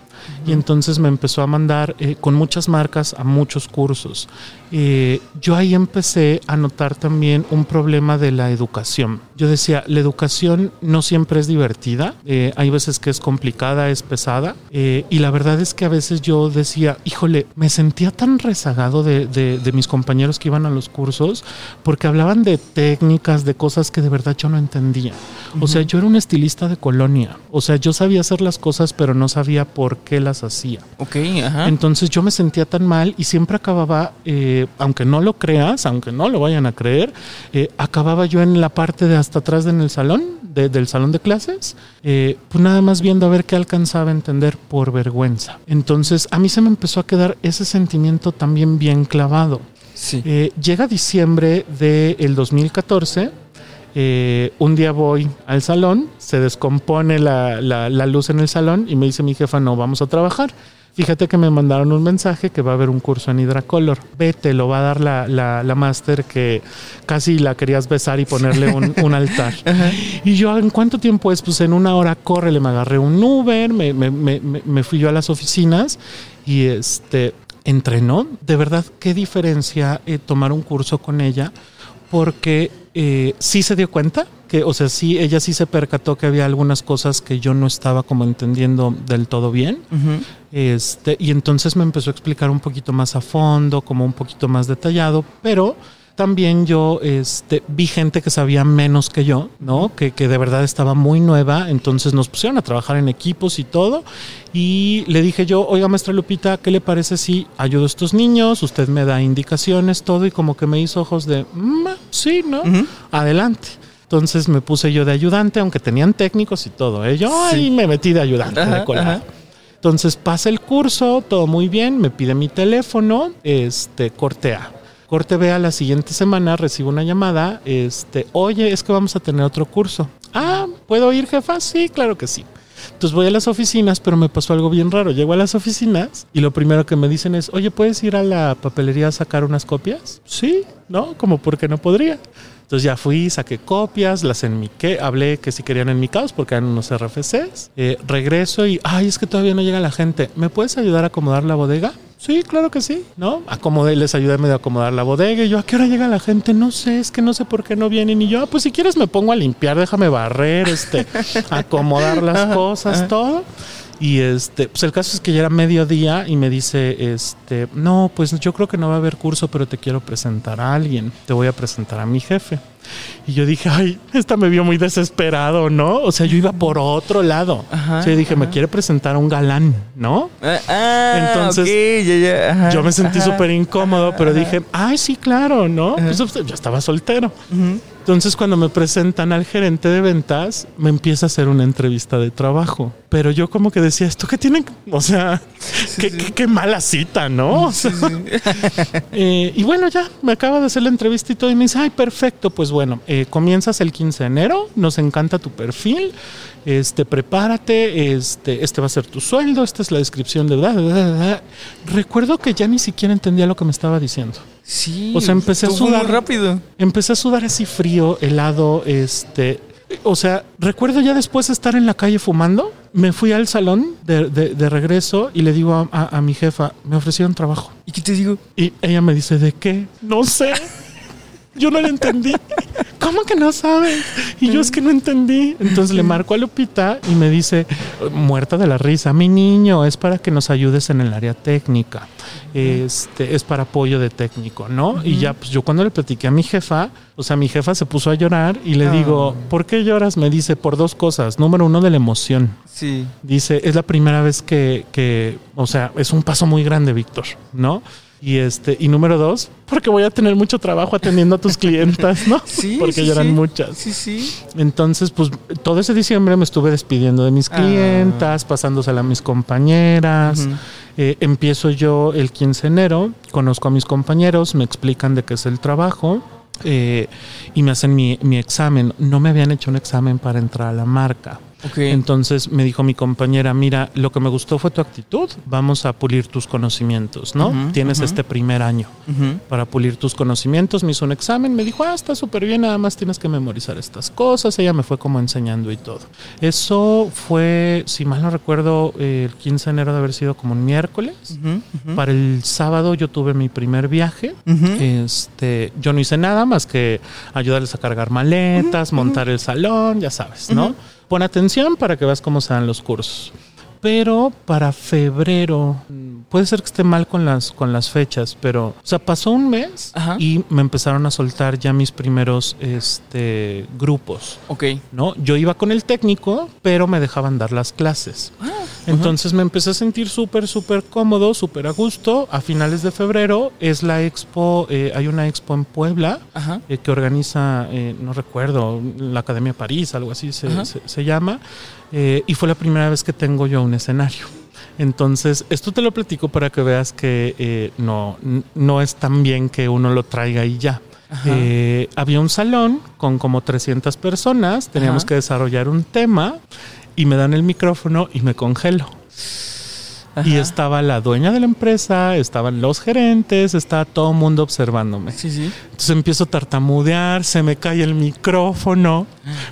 Speaker 2: Y entonces me empezó a mandar eh, con muchas marcas a muchos cursos. Eh, yo ahí empecé a notar también un problema de la educación. Yo decía, la educación no siempre es divertida, eh, hay veces que es complicada, es pesada, y la verdad es que a veces yo decía, híjole, me sentía tan rezagado de, de, mis compañeros que iban a los cursos porque hablaban de técnicas, de cosas que de verdad yo no entendía. O sea, yo era un estilista de colonia, o sea, yo sabía hacer las cosas, pero no sabía por qué las hacía.
Speaker 1: Ok, ajá.
Speaker 2: Entonces yo me sentía tan mal y siempre acababa, eh, aunque no lo creas, aunque no lo vayan a creer, eh, acababa yo en la parte de hasta atrás en el salón, del salón de clases, eh, pues nada más viendo a ver qué alcanzaba a entender por vergüenza. Entonces a mí se me empezó a quedar ese sentimiento también bien clavado.
Speaker 1: Sí.
Speaker 2: llega diciembre del 2014 eh, un día voy al salón, se descompone la, luz en el salón y me dice mi jefa, no, vamos a trabajar. Fíjate que me mandaron un mensaje que va a haber un curso en Hidracolor. Vete, lo va a dar la, la, máster que casi la querías besar y ponerle un, altar. <laughs> y yo, ¿en cuánto tiempo es? Pues en una hora, córrele, me agarré un Uber, me, me, me, me fui yo a las oficinas y este entrenó. De verdad, qué diferencia eh, tomar un curso con ella porque eh, sí se dio cuenta que, o sea, sí, ella sí se percató que había algunas cosas que yo no estaba como entendiendo del todo bien. Este, y entonces me empezó a explicar un poquito más a fondo, como un poquito más detallado, pero también yo este, vi gente que sabía menos que yo, ¿no? Que, que, de verdad estaba muy nueva, entonces nos pusieron a trabajar en equipos y todo. Y le dije yo, oiga, maestra Lupita, ¿qué le parece si ayudo a estos niños? Usted me da indicaciones, todo, y como que me hizo ojos de, mm, sí, ¿no? Adelante. Entonces me puse yo de ayudante, aunque tenían técnicos y todo. ¿eh? Yo ahí me metí de ayudante, de colado. Entonces pasa el curso, todo muy bien, me pide mi teléfono, este, corte A. Corte B a la siguiente semana recibo una llamada, este, oye, es que vamos a tener otro curso. Ah, ¿puedo ir, jefa? Sí, claro que sí. Entonces voy a las oficinas, pero me pasó algo bien raro. Llego a las oficinas y lo primero que me dicen es, oye, ¿puedes ir a la papelería a sacar unas copias? Sí, ¿no? Como porque no podría. Entonces ya fui, saqué copias, las enmiqué, hablé que si querían enmicados porque eran unos RFCs. Eh, regreso y, ay, es que todavía no llega la gente. ¿Me puedes ayudar a acomodar la bodega? Sí, claro que sí, ¿no? Acomodé, les ayudé medio a acomodar la bodega y yo, ¿a qué hora llega la gente? No sé, es que no sé por qué no vienen. Y yo, ah, pues si quieres me pongo a limpiar, déjame barrer, este, <laughs> acomodar las cosas, todo. Y este, pues el caso es que ya era mediodía y me dice, este, no, pues yo creo que no va a haber curso, pero te quiero presentar a alguien. Te voy a presentar a mi jefe. Y yo dije, ay, esta me vio muy desesperado, ¿no? O sea, yo iba por otro lado. Ajá, o sea, yo dije, me quiere presentar a un galán, ¿no?
Speaker 1: Ah, ah Entonces, ajá,
Speaker 2: yo me sentí súper incómodo, pero dije, ay, sí, claro, ¿no? Pues yo estaba soltero. Entonces cuando me presentan al gerente de ventas, me empieza a hacer una entrevista de trabajo. Pero yo como que decía, ¿esto qué tienen? O sea, qué, mala cita, ¿no? <laughs> eh, y bueno, ya me acaba de hacer la entrevista y todo y me dice, ay, perfecto, pues bueno, eh, comienzas el 15 de enero, nos encanta tu perfil, este, prepárate, este, este va a ser tu sueldo, esta es la descripción de... Recuerdo que ya ni siquiera entendía lo que me estaba diciendo.
Speaker 1: Sí.
Speaker 2: O sea, empecé a sudar
Speaker 1: muy rápido.
Speaker 2: Empecé a sudar así frío, helado, este. O sea, recuerdo ya después de estar en la calle fumando, me fui al salón de, de, regreso y le digo a, a, a, mi jefa, me ofrecieron trabajo.
Speaker 1: ¿Y qué te digo?
Speaker 2: Y ella me dice, ¿de qué? No sé. <laughs> Yo no lo entendí. ¿Cómo que no sabes? Y yo es que no entendí. Entonces le marco a Lupita y me dice, muerta de la risa, mi niño, es para que nos ayudes en el área técnica. Este, es para apoyo de técnico, ¿no? Y ya, pues yo cuando le platiqué a mi jefa, o sea, mi jefa se puso a llorar y le digo, ah. ¿por qué lloras? Me dice, por dos cosas. Número uno, de la emoción.
Speaker 1: Sí.
Speaker 2: Dice, es la primera vez que, que o sea, es un paso muy grande, Víctor, ¿no? Y este, y número dos, porque voy a tener mucho trabajo atendiendo a tus clientas, ¿no? <laughs>
Speaker 1: Sí.
Speaker 2: Porque ya eran muchas.
Speaker 1: Sí, sí.
Speaker 2: Entonces, pues todo ese diciembre me estuve despidiendo de mis ah. clientas, pasándosela a mis compañeras. Eh, empiezo yo el 15 de enero, conozco a mis compañeros, me explican de qué es el trabajo. Eh, y me hacen mi, mi examen. No me habían hecho un examen para entrar a la marca. Entonces me dijo mi compañera, mira, lo que me gustó fue tu actitud, vamos a pulir tus conocimientos, ¿no? Tienes este primer año para pulir tus conocimientos, me hizo un examen, me dijo, ah, está súper bien, nada más tienes que memorizar estas cosas, ella me fue como enseñando y todo. Eso fue, si mal no recuerdo, el 15 de enero de haber sido como un miércoles. Para el sábado yo tuve mi primer viaje, este, yo no hice nada más que ayudarles a cargar maletas, montar el salón, ya sabes, ¿no? Pon atención para que veas cómo se dan los cursos. Pero para febrero, puede ser que esté mal con las, con las fechas, pero, o sea, pasó un mes y me empezaron a soltar ya mis primeros este, grupos.
Speaker 1: Ok.
Speaker 2: ¿No? Yo iba con el técnico, pero me dejaban dar las clases. Ah, Entonces me empecé a sentir súper, súper cómodo, súper a gusto. A finales de febrero es la expo, eh, hay una expo en Puebla eh, que organiza, eh, no recuerdo, la Academia París, algo así se, se llama. Y fue la primera vez que tengo yo un escenario. Entonces, esto te lo platico para que veas que eh, no, no es tan bien que uno lo traiga y ya. Eh, había un salón con como 300 personas, teníamos que desarrollar un tema y me dan el micrófono y me congelo. Y estaba la dueña de la empresa, estaban los gerentes, estaba todo el mundo observándome.
Speaker 1: Sí, sí.
Speaker 2: Entonces empiezo a tartamudear, se me cae el micrófono,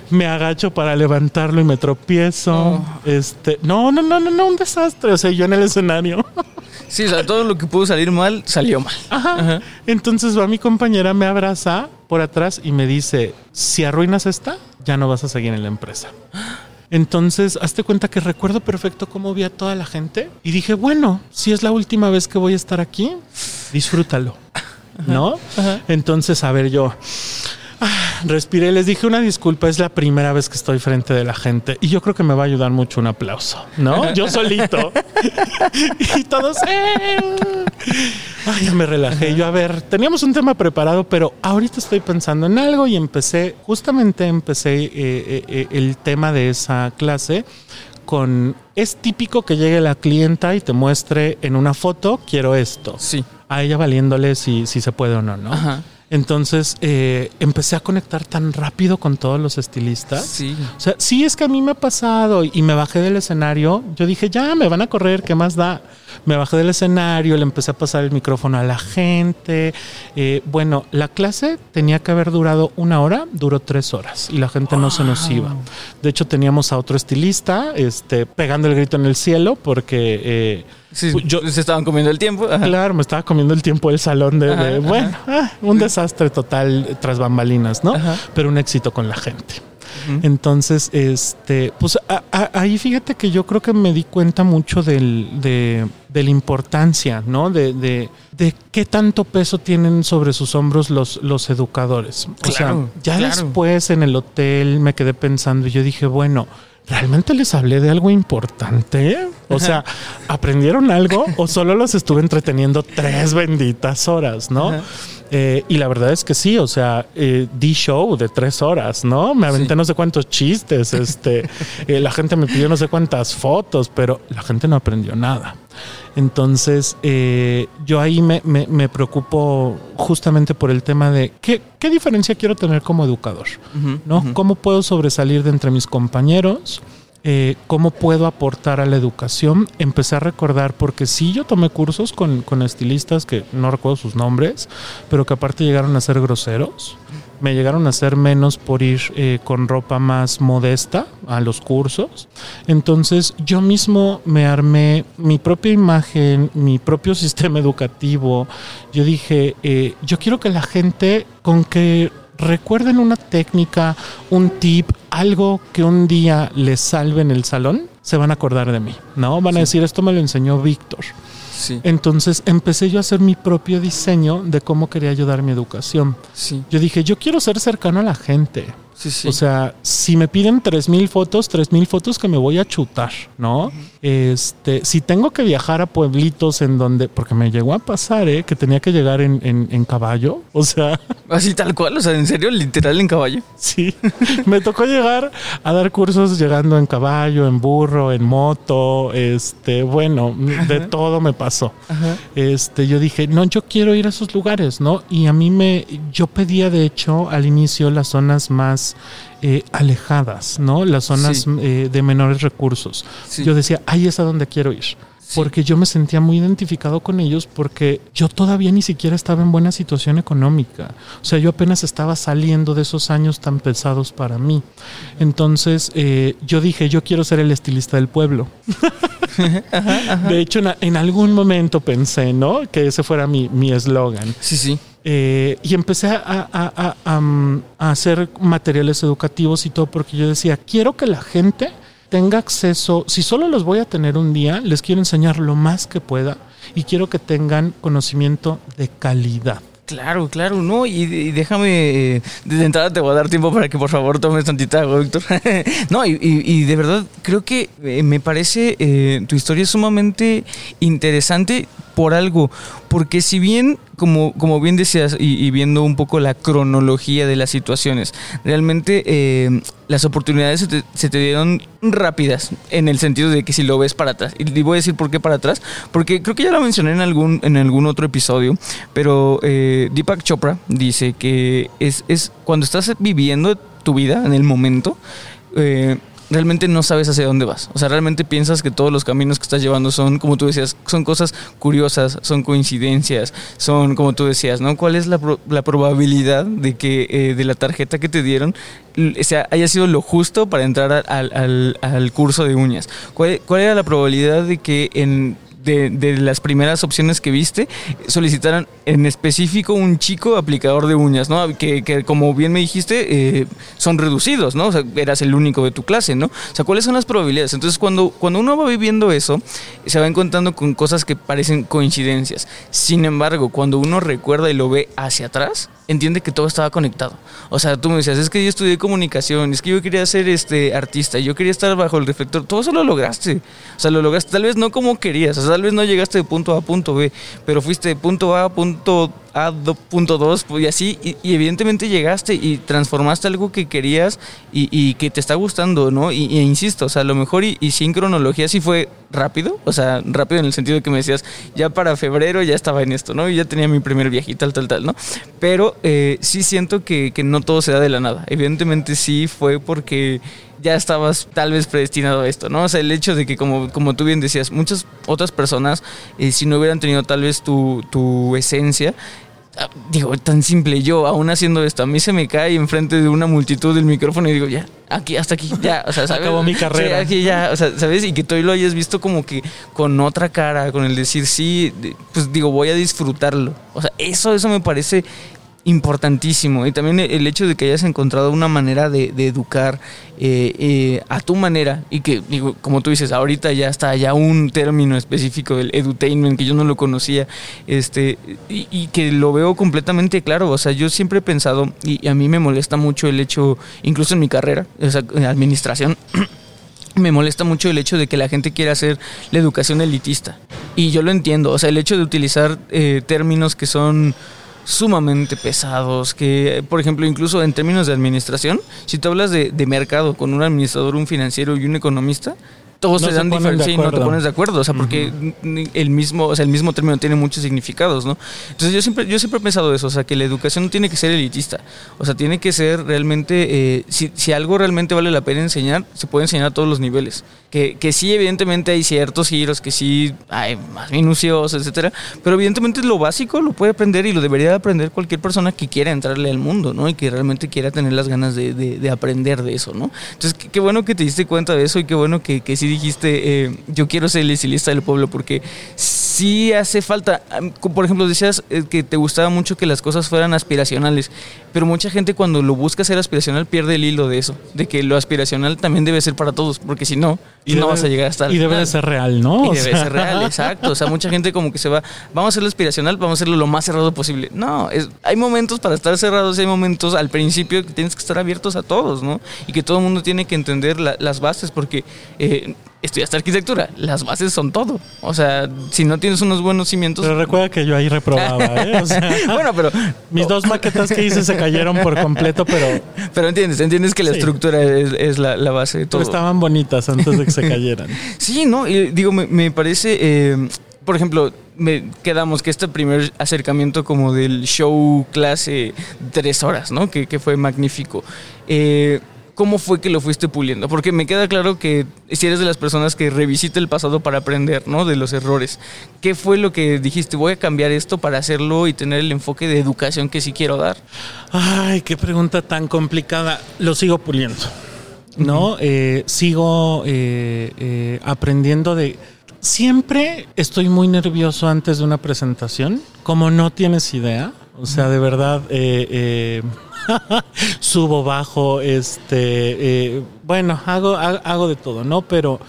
Speaker 2: me agacho para levantarlo y me tropiezo. Oh. Este, no, no, no, no, no, un desastre. O sea, yo en el escenario.
Speaker 1: Sí, o sea, todo lo que pudo salir mal, salió mal.
Speaker 2: Entonces va mi compañera, me abraza por atrás y me dice, si arruinas esta, ya no vas a seguir en la empresa. Entonces, hazte cuenta que recuerdo perfecto cómo vi a toda la gente y dije, bueno, si es la última vez que voy a estar aquí, disfrútalo, ¿no? Entonces, a ver, yo respiré, les dije una disculpa, es la primera vez que estoy frente de la gente y yo creo que me va a ayudar mucho un aplauso, ¿no? Yo <laughs> solito. <laughs> y todos... Eh". Ay, ya me relajé. Yo, a ver, teníamos un tema preparado, pero ahorita estoy pensando en algo y empecé, justamente empecé eh, eh, eh, el tema de esa clase con, es típico que llegue la clienta y te muestre en una foto, quiero esto.
Speaker 1: Sí.
Speaker 2: A ella valiéndole si, si se puede o no, ¿no?
Speaker 1: Ajá.
Speaker 2: Entonces empecé a conectar tan rápido con todos los estilistas.
Speaker 1: Sí.
Speaker 2: O sea, sí es que a mí me ha pasado y me bajé del escenario. Yo dije, ya me van a correr, ¿qué más da? Me bajé del escenario, le empecé a pasar el micrófono a la gente. Eh, bueno, la clase tenía que haber durado una hora, duró tres horas y la gente no se nos iba. De hecho, teníamos a otro estilista este, pegando el grito en el cielo porque... Eh,
Speaker 1: Sí, yo, se estaban comiendo el tiempo.
Speaker 2: Claro, me estaba comiendo el tiempo el salón de, bueno, ah, un desastre total tras bambalinas, ¿no? Pero un éxito con la gente. Entonces, este, pues ahí fíjate que yo creo que me di cuenta mucho del, de, de, la importancia, ¿no? De, de, de, qué tanto peso tienen sobre sus hombros los, los educadores. o sea, ya después en el hotel me quedé pensando y yo dije, bueno, ¿realmente les hablé de algo importante? O sea, ¿aprendieron algo o solo los estuve entreteniendo tres benditas horas, no? Eh, y la verdad es que sí, o sea, eh, di show de tres horas, ¿no? Me aventé no sé cuántos chistes, este, eh, la gente me pidió no sé cuántas fotos, pero la gente no aprendió nada. Entonces, yo ahí me, me, preocupo justamente por el tema de qué, qué diferencia quiero tener como educador, ¿no? ¿Cómo puedo sobresalir de entre mis compañeros? Eh, cómo puedo aportar a la educación. Empecé a recordar, porque sí, yo tomé cursos con, estilistas que no recuerdo sus nombres, pero que aparte llegaron a ser groseros. Me llegaron a ser menos por ir eh, con ropa más modesta a los cursos. Entonces yo mismo me armé mi propia imagen, mi propio <laughs> sistema educativo. Yo dije, eh, yo quiero que la gente con que recuerden una técnica, un tip, algo que un día les salve en el salón, se van a acordar de mí, ¿no? Van a decir, esto me lo enseñó Víctor. Sí. Entonces empecé yo a hacer mi propio diseño de cómo quería ayudar mi educación. Sí. Yo dije, yo quiero ser cercano a la gente. O sea, si me piden tres mil fotos, tres mil fotos que me voy a chutar, ¿no? Este, si tengo que viajar a pueblitos en donde, porque me llegó a pasar, ¿eh? Que tenía que llegar en, en, caballo, o sea. <laughs>
Speaker 1: Así tal cual, o sea, en serio, literal en caballo.
Speaker 2: Sí, <laughs> me tocó llegar a dar cursos llegando en caballo, en burro, en moto, este, bueno, de todo me pasó. Este, yo dije, no, yo quiero ir a esos lugares, ¿no? Y a mí me, yo pedía de hecho al inicio las zonas más eh, alejadas, ¿no? Las zonas eh, de menores recursos. Yo decía, ahí es a donde quiero ir. Porque yo me sentía muy identificado con ellos porque yo todavía ni siquiera estaba en buena situación económica. O sea, yo apenas estaba saliendo de esos años tan pesados para mí. Entonces eh, yo dije, yo quiero ser el estilista del pueblo. <laughs> De hecho, en, algún momento pensé, ¿no? Que ese fuera mi eslogan.
Speaker 1: sí, sí.
Speaker 2: Eh, y empecé a, hacer materiales educativos y todo porque yo decía, quiero que la gente tenga acceso, si solo los voy a tener un día, les quiero enseñar lo más que pueda y quiero que tengan conocimiento de calidad.
Speaker 1: Claro, claro, no, y, déjame, eh, de entrada te voy a dar tiempo para que por favor tomes tantita agua, Víctor. <laughs> no, y, de verdad creo que eh, me parece tu historia sumamente interesante por algo, porque si bien, como, como bien decías, y, viendo un poco la cronología de las situaciones, realmente eh, las oportunidades se te, dieron rápidas, en el sentido de que si lo ves para atrás, y voy a decir por qué para atrás, porque creo que ya lo mencioné en algún, en algún otro episodio, pero eh, Deepak Chopra dice que es, es cuando estás viviendo tu vida en el momento, eh, realmente no sabes hacia dónde vas. O sea, realmente piensas que todos los caminos que estás llevando son, como tú decías, son cosas curiosas, son coincidencias, son, como tú decías, ¿no? ¿Cuál es la, la probabilidad de que eh, de la tarjeta que te dieron sea, haya sido lo justo para entrar al, al, curso de uñas? ¿Cuál, ¿Cuál, era la probabilidad de que en de, las primeras opciones que viste, solicitaran en específico un chico aplicador de uñas, ¿no? Que, que como bien me dijiste, eh, son reducidos, ¿no? O sea, eras el único de tu clase, ¿no? O sea, ¿cuáles son las probabilidades? Entonces, cuando, cuando uno va viviendo eso, se va encontrando con cosas que parecen coincidencias. Sin embargo, cuando uno recuerda y lo ve hacia atrás, entiende que todo estaba conectado. O sea, tú me decías, es que yo estudié comunicación, es que yo quería ser este artista, yo quería estar bajo el reflector, todo eso lo lograste. O sea, lo lograste, tal vez no como querías, o sea, tal vez no llegaste de punto A a punto B, pero fuiste de punto A a punto a punto 2 pues, y así, y, evidentemente llegaste y transformaste algo que querías y, que te está gustando, ¿no? Y, insisto, o sea, a lo mejor y, sin cronología sí fue rápido, o sea, rápido en el sentido que me decías, ya para febrero ya estaba en esto, ¿no? Y ya tenía mi primer viaje y tal, tal, tal, ¿no? Pero eh, sí siento que, que no todo se da de la nada. Evidentemente sí fue porque ya estabas tal vez predestinado a esto, ¿no? O sea, el hecho de que, como, como tú bien decías, muchas otras personas, eh, si no hubieran tenido tal vez tu, tu esencia, ah, digo, tan simple, yo aún haciendo esto, a mí se me cae enfrente de una multitud del micrófono y digo, ya, aquí, hasta aquí, ya, o sea, <laughs>
Speaker 2: ¿sabes? Acabó mi carrera.
Speaker 1: Sí, aquí ya, o sea, ¿sabes? Y que tú lo hayas visto como que con otra cara, con el decir, sí, pues digo, voy a disfrutarlo. O sea, eso, eso me parece importantísimo. Y también el hecho de que hayas encontrado una manera de, educar eh, eh, a tu manera y que, digo, como tú dices, ahorita ya está ya un término específico del edutainment que yo no lo conocía este y, que lo veo completamente claro. O sea, yo siempre he pensado, y, a mí me molesta mucho el hecho, incluso en mi carrera, en administración, <clears throat> me molesta mucho el hecho de que la gente quiera hacer la educación elitista. Y yo lo entiendo, o sea, el hecho de utilizar eh, términos que son sumamente pesados, que por ejemplo incluso en términos de administración, si tú hablas de, de mercado con un administrador, un financiero y un economista, todos se dan diferencia y no te pones de acuerdo, o sea, porque el mismo, o sea, el mismo término tiene muchos significados, ¿no? Entonces yo siempre, yo siempre he pensado eso, o sea, que la educación no tiene que ser elitista, o sea, tiene que ser realmente, eh, si, si, algo realmente vale la pena enseñar, se puede enseñar a todos los niveles, que, que sí, evidentemente hay ciertos giros que sí hay más minuciosos, etcétera, pero evidentemente lo básico lo puede aprender y lo debería aprender cualquier persona que quiera entrarle al mundo, ¿no? Y que realmente quiera tener las ganas de, de, aprender de eso, ¿no? Entonces, qué, bueno que te diste cuenta de eso y qué bueno que, que sí dijiste, eh, yo quiero ser el estilista del pueblo, porque sí hace falta, por ejemplo, decías eh, que te gustaba mucho que las cosas fueran aspiracionales, pero mucha gente cuando lo busca ser aspiracional pierde el hilo de eso, de que lo aspiracional también debe ser para todos, porque si no, no vas a llegar a estar.
Speaker 2: Y debe de ser real, ¿no?
Speaker 1: Y debe ser real, exacto. O sea, mucha gente como que se va, vamos a hacerlo aspiracional, vamos a hacerlo lo más cerrado posible. No, es, hay momentos para estar cerrados, hay momentos al principio que tienes que estar abiertos a todos, ¿no? Y que todo el mundo tiene que entender las bases, porque eh, estudiaste arquitectura, las bases son todo. O sea, si no tienes unos buenos cimientos.
Speaker 2: Pero recuerda que yo ahí reprobaba, ¿eh? <laughs> bueno, pero. Mis dos maquetas que hice se cayeron por completo, pero.
Speaker 1: Pero entiendes, entiendes que la estructura es, la, base de todo.
Speaker 2: Pero estaban bonitas antes de que se cayeran. <laughs>
Speaker 1: sí, ¿no? Y digo, me, parece. Eh, por ejemplo, me quedamos que este primer acercamiento como del show clase tres horas, ¿no? Que, que fue magnífico. Eh, ¿cómo fue que lo fuiste puliendo? Porque me queda claro que si eres de las personas que revisita el pasado para aprender, ¿no? De los errores. ¿Qué fue lo que dijiste? Voy a cambiar esto para hacerlo y tener el enfoque de educación que sí quiero dar.
Speaker 2: Ay, qué pregunta tan complicada. Lo sigo puliendo, ¿no? Eh, sigo eh, eh, aprendiendo de... Siempre estoy muy nervioso antes de una presentación, como no tienes idea. O sea, de verdad, <laughs> subo, bajo, este, eh, bueno, hago, hago de todo, ¿no? Pero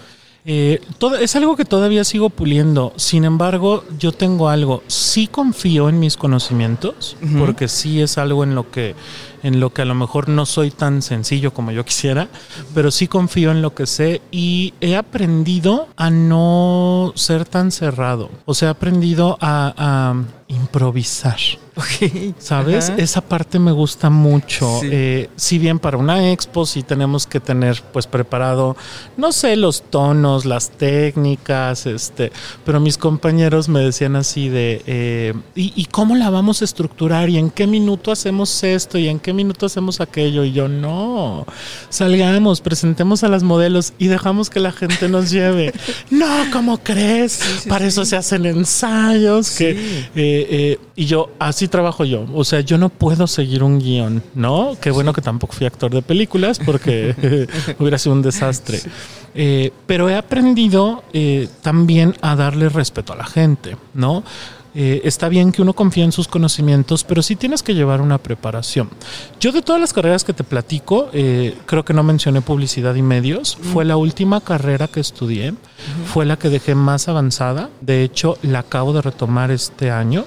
Speaker 2: eh, todo, es algo que todavía sigo puliendo. Sin embargo, yo tengo algo. Sí confío en mis conocimientos, porque sí es algo en lo que en lo que a lo mejor no soy tan sencillo como yo quisiera, pero sí confío en lo que sé y he aprendido a no ser tan cerrado. O sea, he aprendido a improvisar. ¿Sabes? Esa parte me gusta mucho. Eh, si bien para una expo sí tenemos que tener pues preparado, no sé, los tonos, las técnicas, este, pero mis compañeros me decían así de, eh, ¿y, cómo la vamos a estructurar? ¿Y en qué minuto hacemos esto? ¿Y en qué minuto hacemos aquello y yo no, salgamos, presentemos a las modelos y dejamos que la gente nos lleve. <laughs> no, ¿cómo crees? Para eso se hacen ensayos. Que, eh, eh, y yo, así trabajo yo. O sea, yo no puedo seguir un guion, ¿no? Qué bueno que tampoco fui actor de películas porque <laughs> hubiera sido un desastre. Eh, pero he aprendido también a darle respeto a la gente, ¿no? Eh, está bien que uno confíe en sus conocimientos, pero sí tienes que llevar una preparación. Yo de todas las carreras que te platico, eh, creo que no mencioné publicidad y medios, fue la última carrera que estudié, fue la que dejé más avanzada, de hecho la acabo de retomar este año.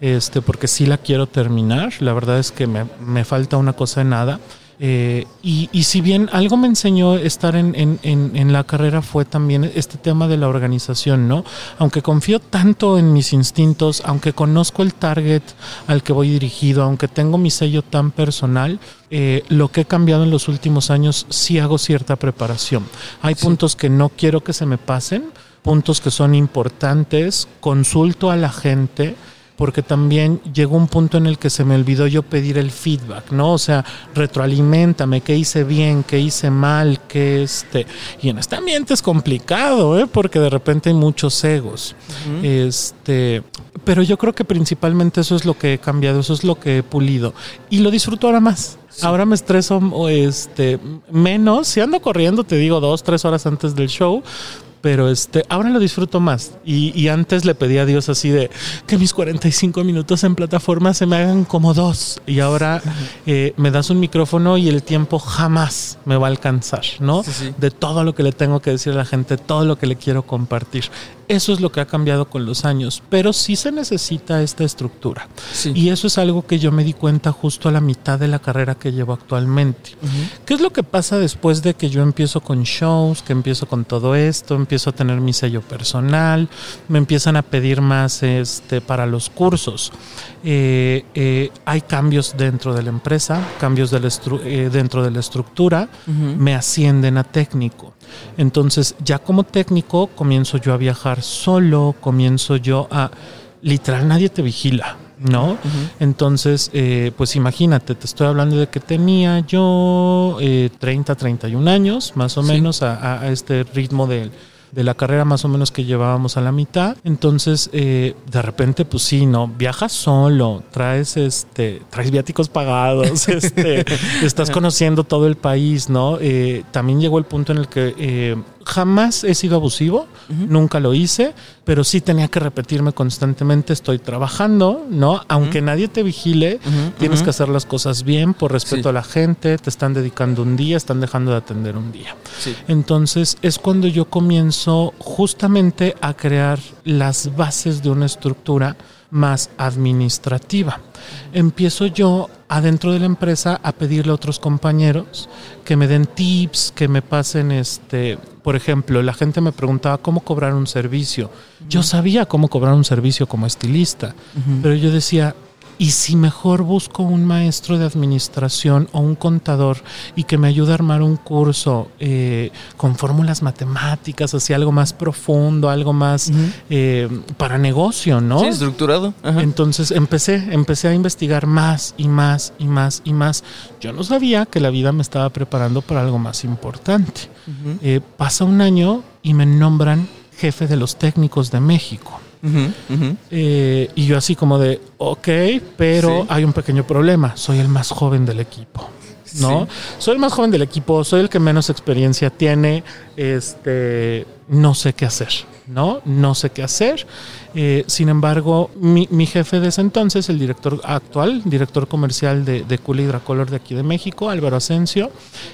Speaker 2: Este, porque sí la quiero terminar. La verdad es que me, me falta una cosa de nada. Eh, y, si bien algo me enseñó estar en, la carrera fue también este tema de la organización, ¿no? Aunque confío tanto en mis instintos, aunque conozco el target al que voy dirigido, aunque tengo mi sello tan personal, eh, lo que he cambiado en los últimos años sí hago cierta preparación. Hay puntos que no quiero que se me pasen, puntos que son importantes, consulto a la gente porque también llegó un punto en el que se me olvidó yo pedir el feedback, ¿no? O sea, retroalimentame, qué hice bien, qué hice mal, qué este. Y en este ambiente es complicado, ¿eh? Porque de repente hay muchos egos. Este. Pero yo creo que principalmente eso es lo que he cambiado, eso es lo que he pulido. Y lo disfruto ahora más. Ahora me estreso este, menos. Si ando corriendo, te digo, dos, tres horas antes del show, pero este, ahora lo disfruto más. Y, antes le pedí a Dios así de que mis 45 minutos en plataforma se me hagan como dos. Y ahora eh, me das un micrófono y el tiempo jamás me va a alcanzar, ¿no? De todo lo que le tengo que decir a la gente, todo lo que le quiero compartir. Eso es lo que ha cambiado con los años, pero sí se necesita esta estructura. Y eso es algo que yo me di cuenta justo a la mitad de la carrera que llevo actualmente. ¿Qué es lo que pasa después de que yo empiezo con shows, que empiezo con todo esto, empiezo a tener mi sello personal, me empiezan a pedir más este, para los cursos? Eh, eh, hay cambios dentro de la empresa, cambios eh, dentro de la estructura, me ascienden a técnico. Entonces ya como técnico comienzo yo a viajar solo, comienzo yo a... Literal, nadie te vigila. ¿no? Entonces, eh, pues imagínate, te estoy hablando de que tenía yo eh, 30, 31 años, más o menos, a, este ritmo del de la carrera más o menos que llevábamos a la mitad. Entonces, eh, de repente, pues sí, ¿no? Viajas solo, traes este, traes viáticos pagados, <laughs> este, estás conociendo todo el país, ¿no? Eh, también llegó el punto en el que eh, jamás he sido abusivo, nunca lo hice, pero sí tenía que repetirme constantemente, estoy trabajando, ¿no? Aunque nadie te vigile, tienes que hacer las cosas bien por respeto a la gente, te están dedicando un día, están dejando de atender un día. Entonces es cuando yo comienzo justamente a crear las bases de una estructura más administrativa. Empiezo yo adentro de la empresa a pedirle a otros compañeros que me den tips, que me pasen este, por ejemplo, la gente me preguntaba cómo cobrar un servicio. Yo sabía cómo cobrar un servicio como estilista, pero yo decía, y si mejor busco un maestro de administración o un contador y que me ayude a armar un curso eh, con fórmulas matemáticas, así algo más profundo, algo más eh, para negocio, ¿no?
Speaker 1: Sí, estructurado.
Speaker 2: Entonces empecé, empecé a investigar más y más y más y más. Yo no sabía que la vida me estaba preparando para algo más importante. Eh, pasa un año y me nombran jefe de los técnicos de México. Eh, y yo así como de, ok, pero hay un pequeño problema, soy el más joven del equipo. ¿no? Soy el más joven del equipo, soy el que menos experiencia tiene, este, no sé qué hacer, ¿no? No sé qué hacer. Eh, sin embargo, mi, jefe de ese entonces, el director actual, director comercial de, de Cool Hidracolor de aquí de México, Álvaro Asensio,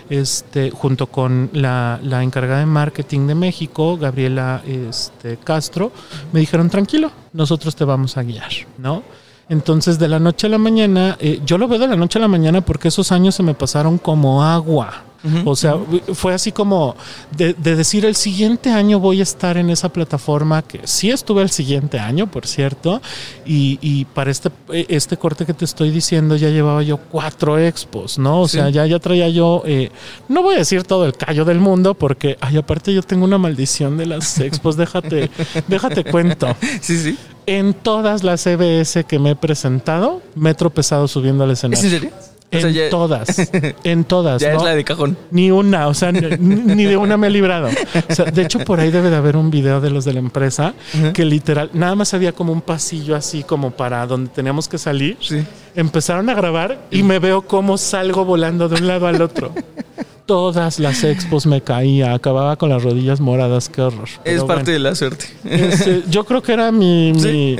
Speaker 2: este, junto con la, encargada de marketing de México, Gabriela este, Castro, me dijeron, tranquilo, nosotros te vamos a guiar, ¿no? Entonces, de la noche a la mañana, eh, yo lo veo de la noche a la mañana porque esos años se me pasaron como agua o sea, fue así como de, decir el siguiente año voy a estar en esa plataforma que sí estuve el siguiente año, por cierto, y, para este, este corte que te estoy diciendo ya llevaba yo cuatro expos, ¿no? O sea, ya, ya traía yo, eh, no voy a decir todo el callo del mundo porque, ay, aparte yo tengo una maldición de las expos, déjate, <laughs> déjate cuento.
Speaker 1: Sí, sí.
Speaker 2: En todas las CBS que me he presentado, me he tropezado subiendo al escenario.
Speaker 1: ¿Es en serio?
Speaker 2: En todas, <laughs> en todas.
Speaker 1: Ya es la de cajón.
Speaker 2: Ni una, o sea, ni, de una me he librado. O sea, de hecho, por ahí debe de haber un video de los de la empresa que literal, nada más había como un pasillo así como para donde teníamos que salir.
Speaker 1: Sí.
Speaker 2: Empezaron a grabar y me veo cómo salgo volando de un lado al otro. Todas las expos me caía, acababa con las rodillas moradas, qué horror.
Speaker 1: Es parte de la suerte.
Speaker 2: Este, yo creo que era mi, <laughs> mi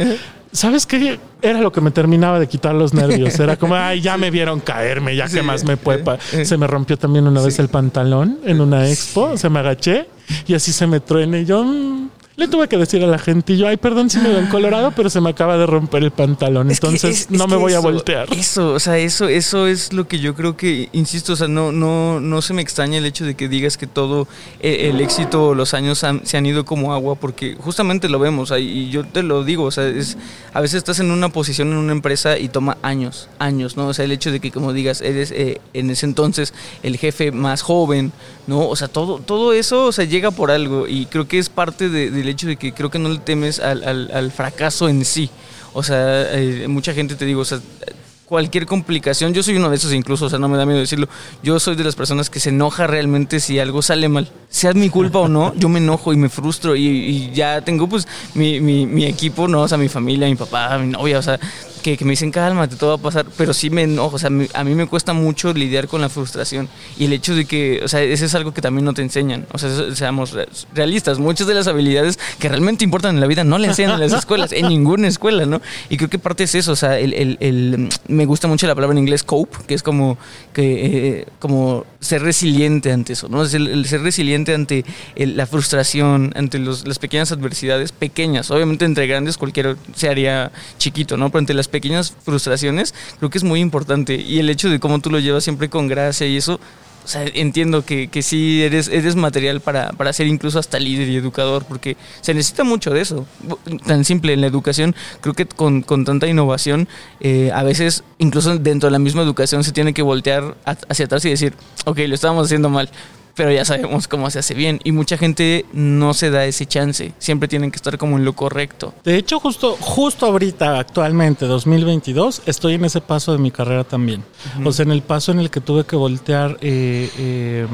Speaker 2: ¿Sabes qué? Era lo que me terminaba de quitar los nervios. Era como, <laughs> ay, ya me vieron caerme, ya que más me puede. Se me rompió también una vez el pantalón en una expo, se me agaché y así se me truene. Y yo, mm, le tuve que decir a la gente, yo, ay, perdón si me veo colorado, pero se me acaba de romper el pantalón, entonces no me voy a voltear.
Speaker 1: Eso, o sea, eso, eso es lo que yo creo que, insisto, o sea, no, no, no se me extraña el hecho de que digas que todo eh, el éxito, los años se han ido como agua, porque justamente lo vemos, y yo te lo digo, o sea, es, a veces estás en una posición en una empresa y toma años, años, ¿no? O sea, el hecho de que, como digas, eres eh, en ese entonces el jefe más joven, ¿no? O sea, todo, todo eso, o sea, llega por algo, y creo que es parte de, de hecho de que creo que no le temes al, al, fracaso en sí. O sea, eh, mucha gente te digo, o sea, cualquier complicación, yo soy uno de esos incluso, o sea, no me da miedo decirlo, yo soy de las personas que se enoja realmente si algo sale mal. Sea mi culpa o no, <laughs> yo me enojo y me frustro y, ya tengo pues mi, mi, mi, equipo, ¿no? O sea, mi familia, mi papá, mi novia, o sea, que, me dicen, cálmate, todo va a pasar, pero sí me enojo, o sea, a mí me cuesta mucho lidiar con la frustración y el hecho de que, o sea, ese es algo que también no te enseñan, o sea, seamos realistas, muchas de las habilidades que realmente importan en la vida no le enseñan en las <laughs> escuelas, en ninguna escuela, ¿no? Y creo que parte es eso, o sea, el, el, el me gusta mucho la palabra en inglés cope, que es como, que, eh, como ser resiliente ante eso, ¿no? Es el, ser resiliente ante la frustración, ante los, las pequeñas adversidades, pequeñas, obviamente entre grandes cualquiera se haría chiquito, ¿no? Pero entre las pequeñas frustraciones, creo que es muy importante. Y el hecho de cómo tú lo llevas siempre con gracia y eso, o sea, entiendo que, que sí eres, eres material para, para ser incluso hasta líder y educador, porque se necesita mucho de eso. Tan simple en la educación, creo que con, con tanta innovación, eh, a veces incluso dentro de la misma educación se tiene que voltear hacia atrás y decir, ok, lo estábamos haciendo mal, pero ya sabemos cómo se hace bien y mucha gente no se da ese chance, siempre tienen que estar como en lo correcto.
Speaker 2: De hecho, justo justo ahorita actualmente 2022 estoy en ese paso de mi carrera también. O sea, en el paso en el que tuve que voltear eh, eh,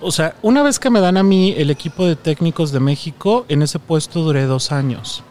Speaker 2: o sea, una vez que me dan a mí el equipo de técnicos de México, en ese puesto duré dos años,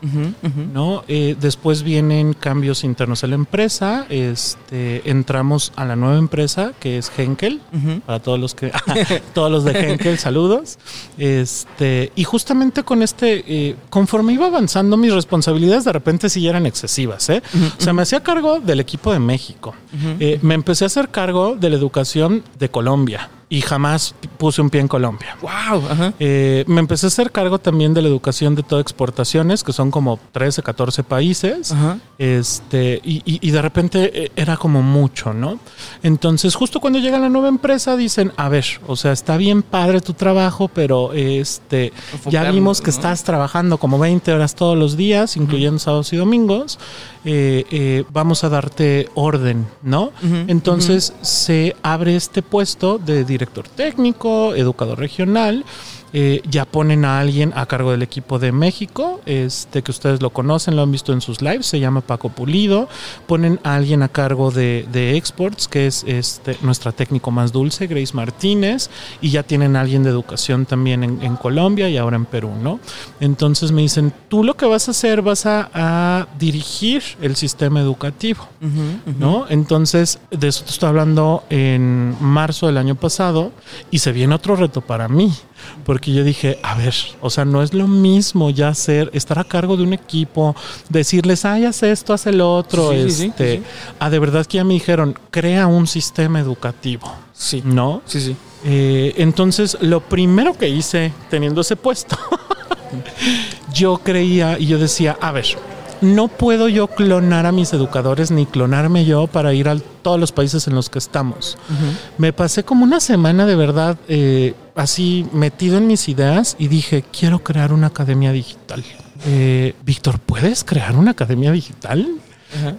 Speaker 2: ¿no? Eh, después vienen cambios internos en la empresa, este, entramos a la nueva empresa que es Henkel, para todos los que, <laughs> todos los de Henkel, saludos, este, y justamente con este, eh, conforme iba avanzando mis responsabilidades, de repente sí eran excesivas, ¿eh? O sea, me hacía cargo del equipo de México, eh, me empecé a hacer cargo de la educación de Colombia y jamás puse un pie en Colombia.
Speaker 1: ¡Wow!
Speaker 2: Eh, me empecé a hacer cargo también de la educación de todas exportaciones, que son como 13, 14 países. Este, y, de repente eh, era como mucho, ¿no? Entonces, justo cuando llega la nueva empresa, dicen: A ver, o sea, está bien padre tu trabajo, pero este, ya vimos que estás trabajando como 20 horas todos los días, incluyendo sábados y domingos. Eh, vamos a darte orden, ¿no? Entonces se abre este puesto de director técnico, educador regional eh, ya ponen a alguien a cargo del equipo de México, este que ustedes lo conocen, lo han visto en sus lives, se llama Paco Pulido. Ponen a alguien a cargo de, exports, que es este, nuestra técnico más dulce, Grace Martínez, y ya tienen a alguien de educación también en, Colombia y ahora en Perú, ¿no? Entonces me dicen, tú lo que vas a hacer, vas a, dirigir el sistema educativo, ¿no? Entonces, de eso te estoy hablando en marzo del año pasado y se viene otro reto para mí porque yo dije, a ver, o sea, no es lo mismo ya ser, estar a cargo de un equipo, decirles, ay, haz esto, haz el otro, este, a de verdad que ya me dijeron, crea un sistema educativo.
Speaker 1: Sí.
Speaker 2: ¿No?
Speaker 1: Sí, sí.
Speaker 2: Eh, entonces, lo primero que hice teniendo ese puesto, <laughs> yo creía y yo decía, a ver, no puedo yo clonar a mis educadores ni clonarme yo para ir a todos los países en los que estamos. Me pasé como una semana de verdad eh, así metido en mis ideas y dije, quiero crear una academia digital. Eh, Víctor, ¿puedes crear una academia digital?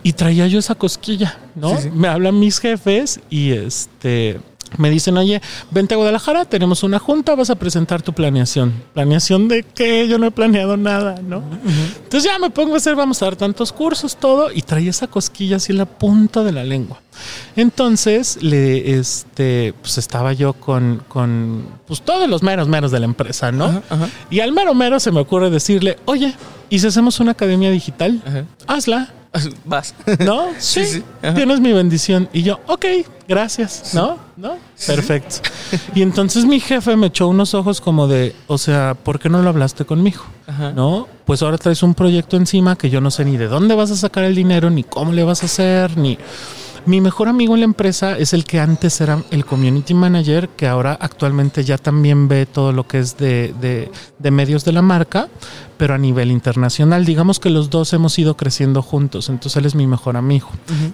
Speaker 2: Y traía yo esa cosquilla, ¿no? Me hablan mis jefes y este me dicen, oye, vente a Guadalajara, tenemos una junta, vas a presentar tu planeación. ¿Planeación de qué? Yo no he planeado nada, ¿no? Entonces ya me pongo a hacer, vamos a dar tantos cursos, todo, y traía esa cosquilla así en la punta de la lengua. Entonces, le, este, pues estaba yo con, con, pues todos los meros meros de la empresa, ¿no? Y al mero mero se me ocurre decirle, oye, ¿y si hacemos una academia digital? Hazla. <laughs>
Speaker 1: Vas.
Speaker 2: ¿No? <laughs> Sí. tienes mi bendición. Y yo, ok, gracias. ¿No? ¿No? Perfecto. <laughs> Y entonces mi jefe me echó unos ojos como de, o sea, ¿por qué no lo hablaste conmigo? ¿No? Pues ahora traes un proyecto encima que yo no sé ni de dónde vas a sacar el dinero, ni cómo le vas a hacer, ni... Mi mejor amigo en la empresa es el que antes era el community manager, que ahora actualmente ya también ve todo lo que es de, de, medios de la marca, pero a nivel internacional. Digamos que los dos hemos ido creciendo juntos. Entonces él es mi mejor amigo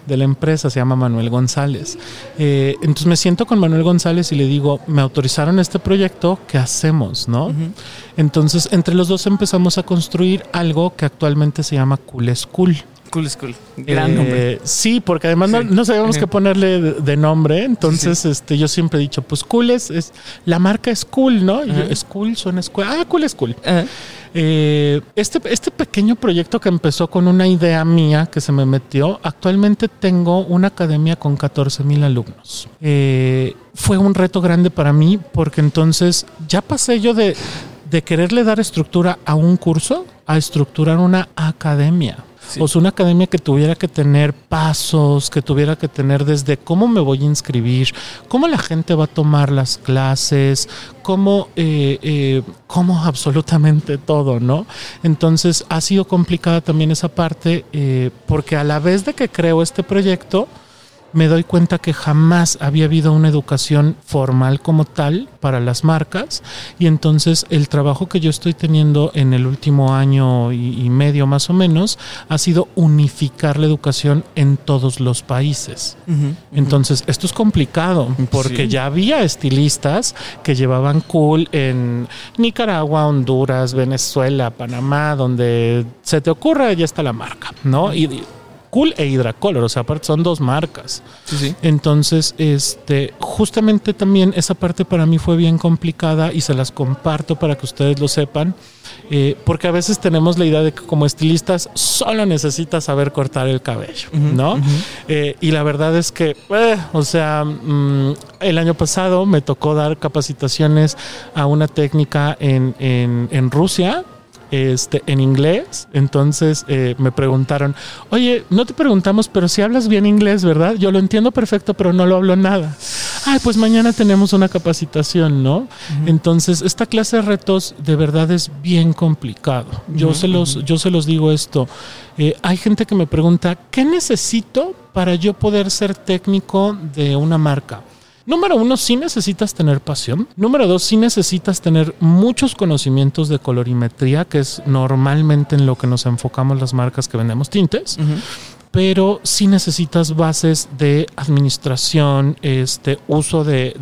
Speaker 2: de la empresa, se llama Manuel González. Eh, entonces me siento con Manuel González y le digo, me autorizaron este proyecto, ¿qué hacemos? ¿No? Entonces entre los dos empezamos a construir algo que actualmente se llama Cool School.
Speaker 1: Cool School. Gran nombre.
Speaker 2: Eh, sí, porque además no, sabíamos qué ponerle de, nombre. Entonces, este, yo siempre he dicho, pues cool es, la marca es cool, ¿no? Y school suena escuela. Ah, cool es cool. Eh, este, este pequeño proyecto que empezó con una idea mía que se me metió, actualmente tengo una academia con 14 mil alumnos. Eh, fue un reto grande para mí porque entonces ya pasé yo de, de quererle dar estructura a un curso a estructurar una academia. O sea, una academia que tuviera que tener pasos, que tuviera que tener desde cómo me voy a inscribir, cómo la gente va a tomar las clases, cómo, eh, eh, cómo absolutamente todo, ¿no? Entonces ha sido complicada también esa parte eh, porque a la vez de que creo este proyecto, me doy cuenta que jamás había habido una educación formal como tal para las marcas y entonces el trabajo que yo estoy teniendo en el último año y, medio más o menos ha sido unificar la educación en todos los países. Entonces esto es complicado porque ya había estilistas que llevaban cool en Nicaragua, Honduras, Venezuela, Panamá, donde se te ocurra ya está la marca, ¿no? Y Cool e Hidracolor, o sea, aparte son dos marcas. Entonces, este, justamente también esa parte para mí fue bien complicada y se las comparto para que ustedes lo sepan, eh, porque a veces tenemos la idea de que como estilistas solo necesitas saber cortar el cabello, ¿no? Eh, y la verdad es que, eh, o sea, mm, el año pasado me tocó dar capacitaciones a una técnica en, en, en Rusia este, en inglés. Entonces eh, me preguntaron, oye, no te preguntamos, pero si hablas bien inglés, ¿verdad? Yo lo entiendo perfecto, pero no lo hablo nada. Ay, pues mañana tenemos una capacitación, ¿no? Entonces, esta clase de retos de verdad es bien complicado. Yo, se, los, yo se los digo esto. Eh, hay gente que me pregunta, ¿qué necesito para yo poder ser técnico de una marca? Número uno, sí necesitas tener pasión. Número dos, sí necesitas tener muchos conocimientos de colorimetría, que es normalmente en lo que nos enfocamos las marcas que vendemos tintes pero sí necesitas bases de administración, este uso de,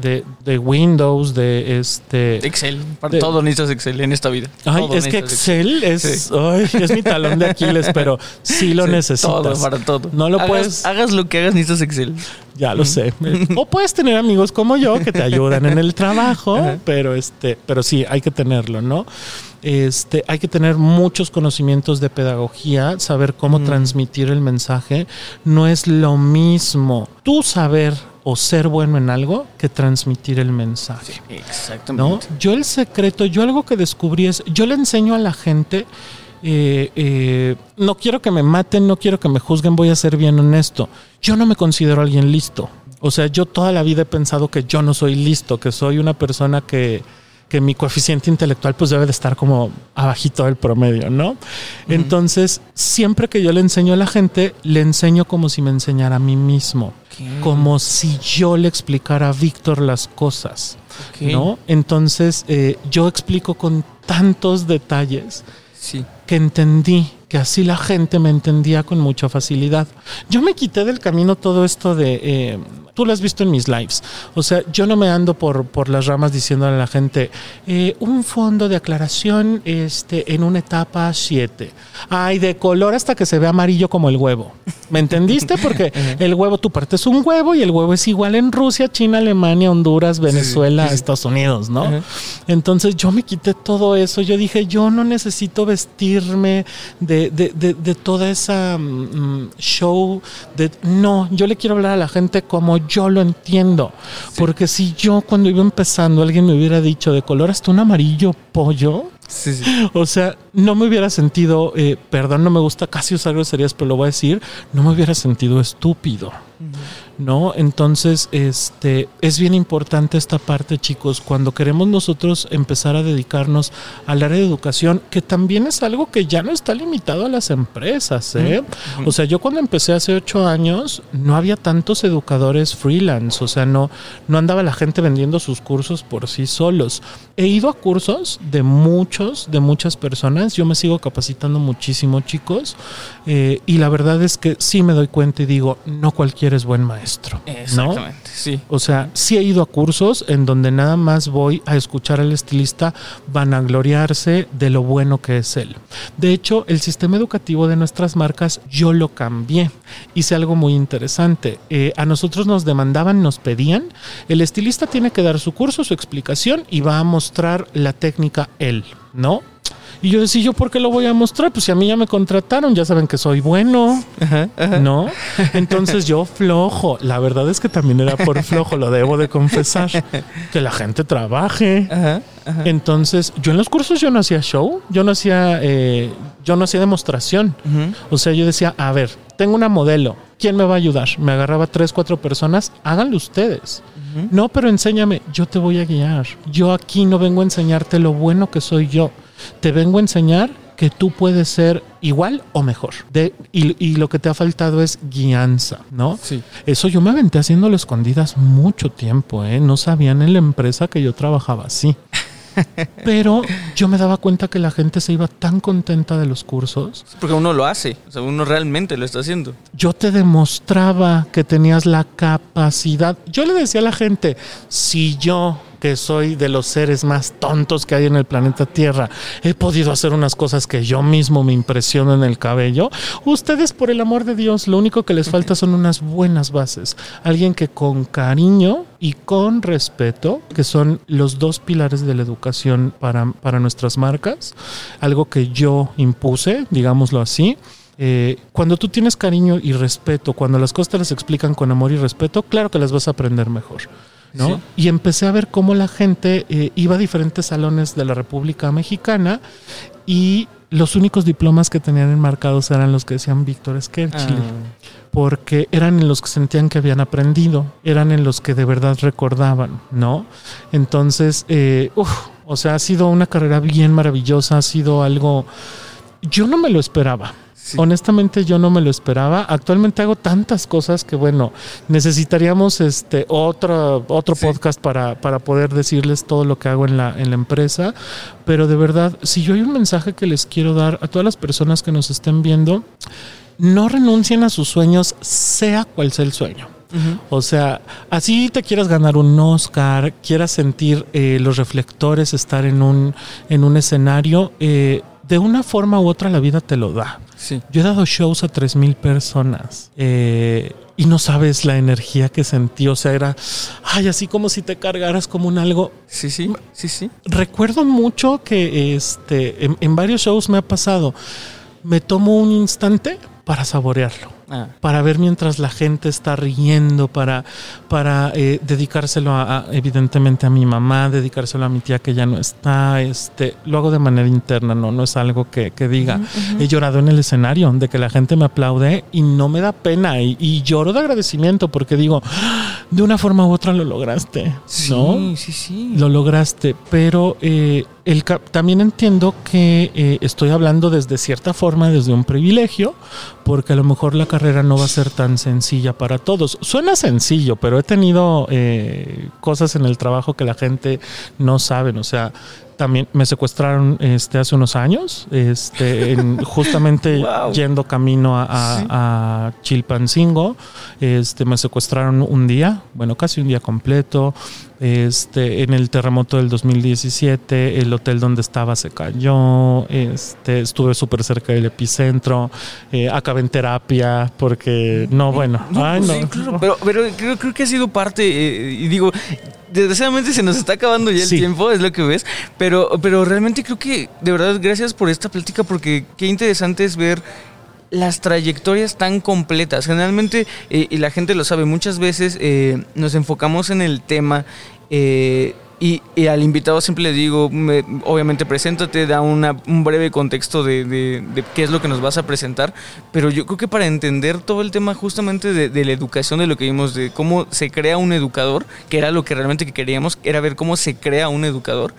Speaker 2: de, Windows, de este
Speaker 1: Excel. Para todo necesitas Excel en esta vida.
Speaker 2: Ay, es que Excel es, es mi talón de <laughs> Aquiles, pero sí lo necesitas.
Speaker 1: Todo, para todo.
Speaker 2: No lo
Speaker 1: hagas,
Speaker 2: puedes.
Speaker 1: Hagas lo que hagas, necesitas Excel.
Speaker 2: Ya lo sé. O puedes tener amigos como yo que te ayudan en el trabajo, pero este, pero sí, hay que tenerlo, ¿no? Este, hay que tener muchos conocimientos de pedagogía, saber cómo mm. transmitir el mensaje. No es lo mismo tú saber o ser bueno en algo que transmitir el mensaje.
Speaker 1: exactamente.
Speaker 2: Yo el secreto, yo algo que descubrí es, yo le enseño a la gente, eh, eh, no quiero que me maten, no quiero que me juzguen, voy a ser bien honesto. Yo no me considero alguien listo. O sea, yo toda la vida he pensado que yo no soy listo, que soy una persona que que mi coeficiente intelectual pues debe de estar como abajito del promedio, ¿no? Entonces, siempre que yo le enseño a la gente, le enseño como si me enseñara a mí mismo, como si yo le explicara a Víctor las cosas, ¿no? Entonces, eh, yo explico con tantos detalles que entendí que así la gente me entendía con mucha facilidad. Yo me quité del camino todo esto de... Eh, tú lo has visto en mis lives. O sea, yo no me ando por, por las ramas diciendo a la gente, eh, un fondo de aclaración este, en una etapa 7. Ay, de color hasta que se ve amarillo como el huevo. ¿Me entendiste? Porque <laughs> el huevo, tú partes un huevo y el huevo es igual en Rusia, China, Alemania, Honduras, Venezuela, Estados Unidos, ¿no? Entonces yo me quité todo eso. Yo dije, yo no necesito vestirme de, de, de, toda esa mm, show. De, no, yo le quiero hablar a la gente como yo lo entiendo. Porque si yo cuando iba empezando alguien me hubiera dicho de color hasta un amarillo pollo, <laughs> o sea, no me hubiera sentido, eh, perdón, no me gusta casi usar groserías, pero lo voy a decir, no me hubiera sentido estúpido. ¿No? Entonces, este, es bien importante esta parte, chicos, cuando queremos nosotros empezar a dedicarnos al área de educación, que también es algo que ya no está limitado a las empresas, ¿eh? O sea, yo cuando empecé hace ocho años, no había tantos educadores freelance, o sea, no, no andaba la gente vendiendo sus cursos por sí solos. He ido a cursos de muchos, de muchas personas, yo me sigo capacitando muchísimo, chicos, eh, y la verdad es que sí me doy cuenta y digo, no cualquiera es buen maestro.
Speaker 1: Exactamente, sí.
Speaker 2: O sea, sí he ido a cursos en donde nada más voy a escuchar al estilista vanagloriarse de lo bueno que es él. De hecho, el sistema educativo de nuestras marcas yo lo cambié. Hice algo muy interesante. Eh, a nosotros nos demandaban, nos pedían, el estilista tiene que dar su curso, su explicación y va a mostrar la técnica él, ¿no? Y yo decía, ¿yo por qué lo voy a mostrar? Pues si a mí ya me contrataron, ya saben que soy bueno, ¿no? Entonces yo flojo. La verdad es que también era por flojo, lo debo de confesar. Que la gente trabaje. Entonces, yo en los cursos yo no hacía show, yo no hacía, eh, yo no hacía demostración. O sea, yo decía, a ver, tengo una modelo, ¿quién me va a ayudar? Me agarraba tres, cuatro personas, háganlo ustedes. No, pero enséñame, yo te voy a guiar. Yo aquí no vengo a enseñarte lo bueno que soy yo te vengo a enseñar que tú puedes ser igual o mejor. De, y, lo que te ha faltado es guianza, ¿no?
Speaker 1: Sí.
Speaker 2: Eso yo me aventé haciéndolo escondidas mucho tiempo, ¿eh? No sabían en la empresa que yo trabajaba así. <laughs> Pero yo me daba cuenta que la gente se iba tan contenta de los cursos.
Speaker 1: Porque uno lo hace, o sea, uno realmente lo está haciendo.
Speaker 2: Yo te demostraba que tenías la capacidad. Yo le decía a la gente, si yo que soy de los seres más tontos que hay en el planeta Tierra, he podido hacer unas cosas que yo mismo me impresiono en el cabello. Ustedes, por el amor de Dios, lo único que les falta son unas buenas bases. Alguien que con cariño y con respeto, que son los dos pilares de la educación para, para nuestras marcas, algo que yo impuse, digámoslo así. Eh, cuando tú tienes cariño y respeto, cuando las cosas te las explican con amor y respeto, claro que las vas a aprender mejor. ¿No? Y empecé a ver cómo la gente eh, iba a diferentes salones de la República Mexicana y los únicos diplomas que tenían enmarcados eran los que decían Víctor Esquerchile. Ah. Porque eran en los que sentían que habían aprendido, eran en los que de verdad recordaban, ¿no? Entonces, eh, o sea, ha sido una carrera bien maravillosa, ha sido algo. Yo no me lo esperaba. Honestamente yo no me lo esperaba. Actualmente hago tantas cosas que bueno, necesitaríamos este otro, otro podcast para, para poder decirles todo lo que hago en la, en la empresa. Pero de verdad, si yo hay un mensaje que les quiero dar a todas las personas que nos estén viendo, no renuncien a sus sueños, sea cual sea el sueño. O sea, así te quieras ganar un Oscar, quieras sentir eh, los reflectores, estar en un, en un escenario, eh, de una forma u otra la vida te lo da. Yo he dado shows a 3.000 personas eh, y no sabes la energía que sentí. O sea, era, ay, así como si te cargaras como un algo.
Speaker 1: Sí, sí, sí, sí.
Speaker 2: Recuerdo mucho que este, en varios shows me ha pasado. Me tomo un instante para saborearlo. Ah. Para ver mientras la gente está riendo, para, para eh, dedicárselo a, evidentemente a mi mamá, dedicárselo a mi tía que ya no está. Este, lo hago de manera interna, no, no es algo que, diga. He llorado en el escenario, de que la gente me aplaude y no me da pena. Y, lloro de agradecimiento porque digo, de una forma u otra lo lograste. ¿no?
Speaker 1: Sí, sí,
Speaker 2: Lo lograste. Pero eh, el, también entiendo que eh, estoy hablando desde cierta forma, desde un privilegio, porque a lo mejor la carrera no va a ser tan sencilla para todos. Suena sencillo, pero he tenido eh, cosas en el trabajo que la gente no sabe. O sea, también me secuestraron este, hace unos años, este, <laughs> justamente yendo camino a, Chilpancingo. Este, me secuestraron un día, bueno, casi un día completo. Este, en el terremoto del 2017, el hotel donde estaba se cayó. Este, estuve súper cerca del epicentro. Eh, acabé en terapia porque, no, bueno.
Speaker 1: pero, pero creo, que ha sido parte, eh, y digo, desgraciadamente se nos está acabando ya el tiempo, es lo que ves, pero, pero realmente creo que de verdad gracias por esta plática porque qué interesante es ver las trayectorias tan completas. Generalmente, eh, y la gente lo sabe, muchas veces eh, nos enfocamos en el tema eh, y, al invitado siempre le digo, obviamente preséntate, da una, un breve contexto de, qué es lo que nos vas a presentar, pero yo creo que para entender todo el tema justamente de, la educación, de lo que vimos, de cómo se crea un educador, que era lo que realmente que queríamos, era ver cómo se crea un educador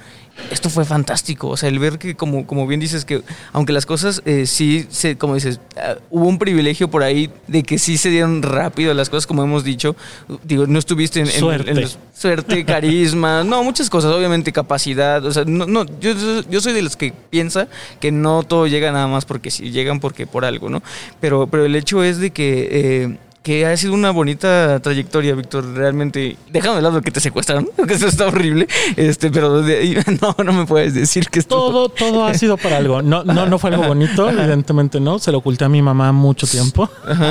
Speaker 1: esto fue fantástico. O sea, el ver que, como, como bien dices, que aunque las cosas eh, sí, se, como dices, ah, hubo un privilegio por ahí de que sí se dieron rápido las cosas, como hemos dicho. Digo, no estuviste en,
Speaker 2: suerte,
Speaker 1: suerte carisma, <laughs> no, muchas cosas, obviamente capacidad. O sea, no, no yo, yo soy de los que piensa que no todo llega nada más porque sí, llegan porque por algo, ¿no? Pero, pero el hecho es de que. Eh, que ha sido una bonita trayectoria, Víctor. Realmente, dejando de lado que te secuestraron, <laughs> que eso está horrible, este, pero <laughs> no, no me puedes decir que
Speaker 2: esto... todo, todo ha sido para algo. No, no, no fue algo bonito, evidentemente no. Se lo oculté a mi mamá mucho tiempo,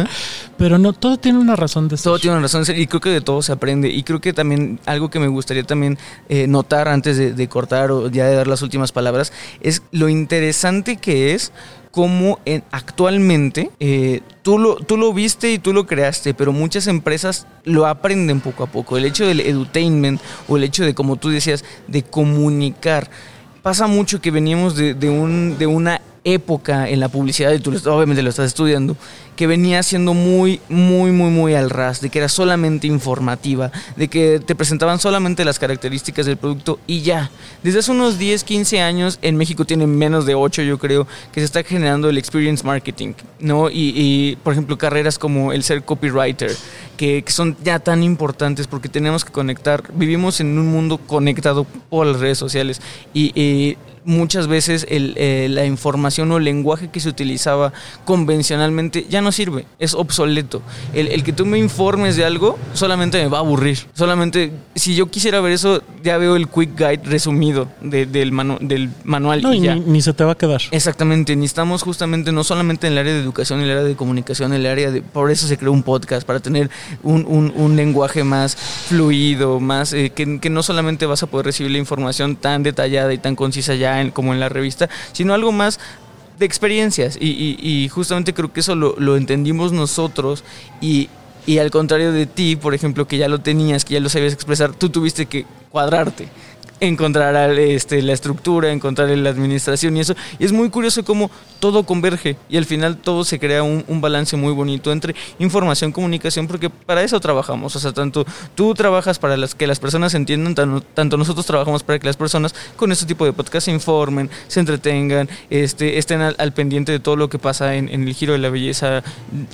Speaker 2: <laughs> pero no, todo tiene una razón de ser.
Speaker 1: Todo tiene una razón de ser y creo que de todo se aprende. Y creo que también algo que me gustaría también eh, notar antes de cortar o ya de dar las últimas palabras es lo interesante que es cómo en, actualmente eh, tú, lo, tú lo viste y tú lo creaste, pero muchas empresas lo aprenden poco a poco. El hecho del edutainment o el hecho de, como tú decías, de comunicar. Pasa mucho que veníamos de, de, un, de una época en la publicidad, y tú obviamente lo estás estudiando, que venía siendo muy, muy, muy, muy al ras, de que era solamente informativa, de que te presentaban solamente las características del producto y ya. Desde hace unos 10, 15 años, en México tienen menos de 8 yo creo, que se está generando el experience marketing, ¿no? Y, por ejemplo, carreras como el ser copywriter, que, son ya tan importantes porque tenemos que conectar, vivimos en un mundo conectado por las redes sociales y muchas veces el, eh, la información o el lenguaje que se utilizaba convencionalmente ya no sirve, es obsoleto. El, que tú me informes de algo solamente me va a aburrir. Solamente, si yo quisiera ver eso, ya veo el quick guide resumido del, del manual.
Speaker 2: y, Ni, se te va a quedar.
Speaker 1: Exactamente, necesitamos justamente no solamente en el área de educación, en el área de comunicación, en el área de... Por eso se creó un podcast, para tener un, un, lenguaje más fluido, más... Eh, que, que no solamente vas a poder recibir la información tan detallada y tan concisa ya como en la revista, sino algo más de experiencias. Y, justamente creo que eso lo, entendimos nosotros y, y al contrario de ti, por ejemplo, que ya lo tenías, que ya lo sabías expresar, tú tuviste que cuadrarte encontrar este, la estructura, encontrar la administración y eso. Y es muy curioso cómo todo converge y al final todo se crea un, balance muy bonito entre información, comunicación, porque para eso trabajamos. O sea, tanto tú trabajas para que las personas entiendan, tanto, nosotros trabajamos para que las personas con este tipo de podcast se informen, se entretengan, este, estén al, pendiente de todo lo que pasa en, el giro de la belleza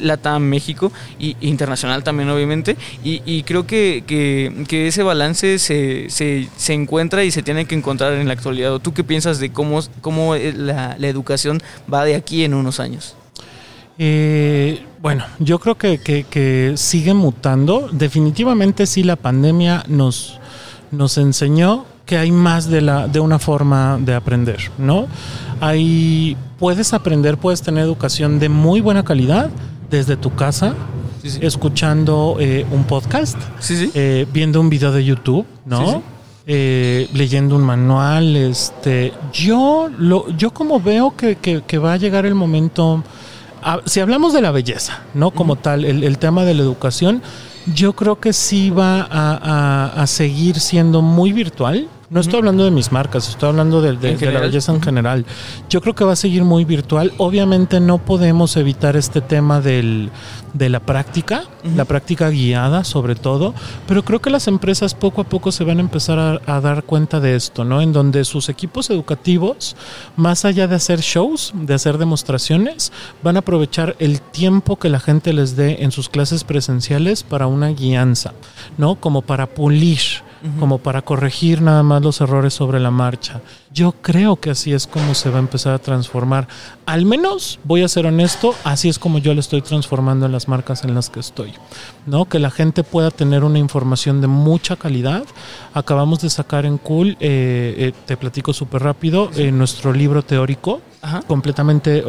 Speaker 1: Latam, México y internacional también, obviamente. Y, creo que, ese balance se encuentra y se tiene que encontrar en la actualidad? ¿O tú qué piensas de cómo, cómo la, educación va de aquí en unos años?
Speaker 2: Eh, bueno, yo creo que, sigue mutando. Definitivamente sí la pandemia nos, nos enseñó que hay más de, la, de una forma de aprender, ¿no? Hay, puedes aprender, puedes tener educación de muy buena calidad desde tu casa, escuchando eh, un podcast, eh, viendo un video de YouTube, ¿no? Eh, leyendo un manual. Este, yo, lo, yo como veo que, que, va a llegar el momento, si hablamos de la belleza, ¿no? Como tal, el, el, tema de la educación, yo creo que sí va a, a, seguir siendo muy virtual. No estoy hablando de mis marcas, estoy hablando de, de, la belleza en general. Yo creo que va a seguir muy virtual. Obviamente no podemos evitar este tema del, de la práctica, la práctica guiada sobre todo, pero creo que las empresas poco a poco se van a empezar a, dar cuenta de esto, ¿no? En donde sus equipos educativos, más allá de hacer shows, de hacer demostraciones, van a aprovechar el tiempo que la gente les dé en sus clases presenciales para una guianza, ¿no? Como para pulir como para corregir nada más los errores sobre la marcha. Yo creo que así es como se va a empezar a transformar. Al menos, voy a ser honesto, así es como yo le estoy transformando en las marcas en las que estoy. ¿no? Que la gente pueda tener una información de mucha calidad. Acabamos de sacar en Cool, eh, eh, te platico súper rápido, eh, nuestro libro teórico, completamente,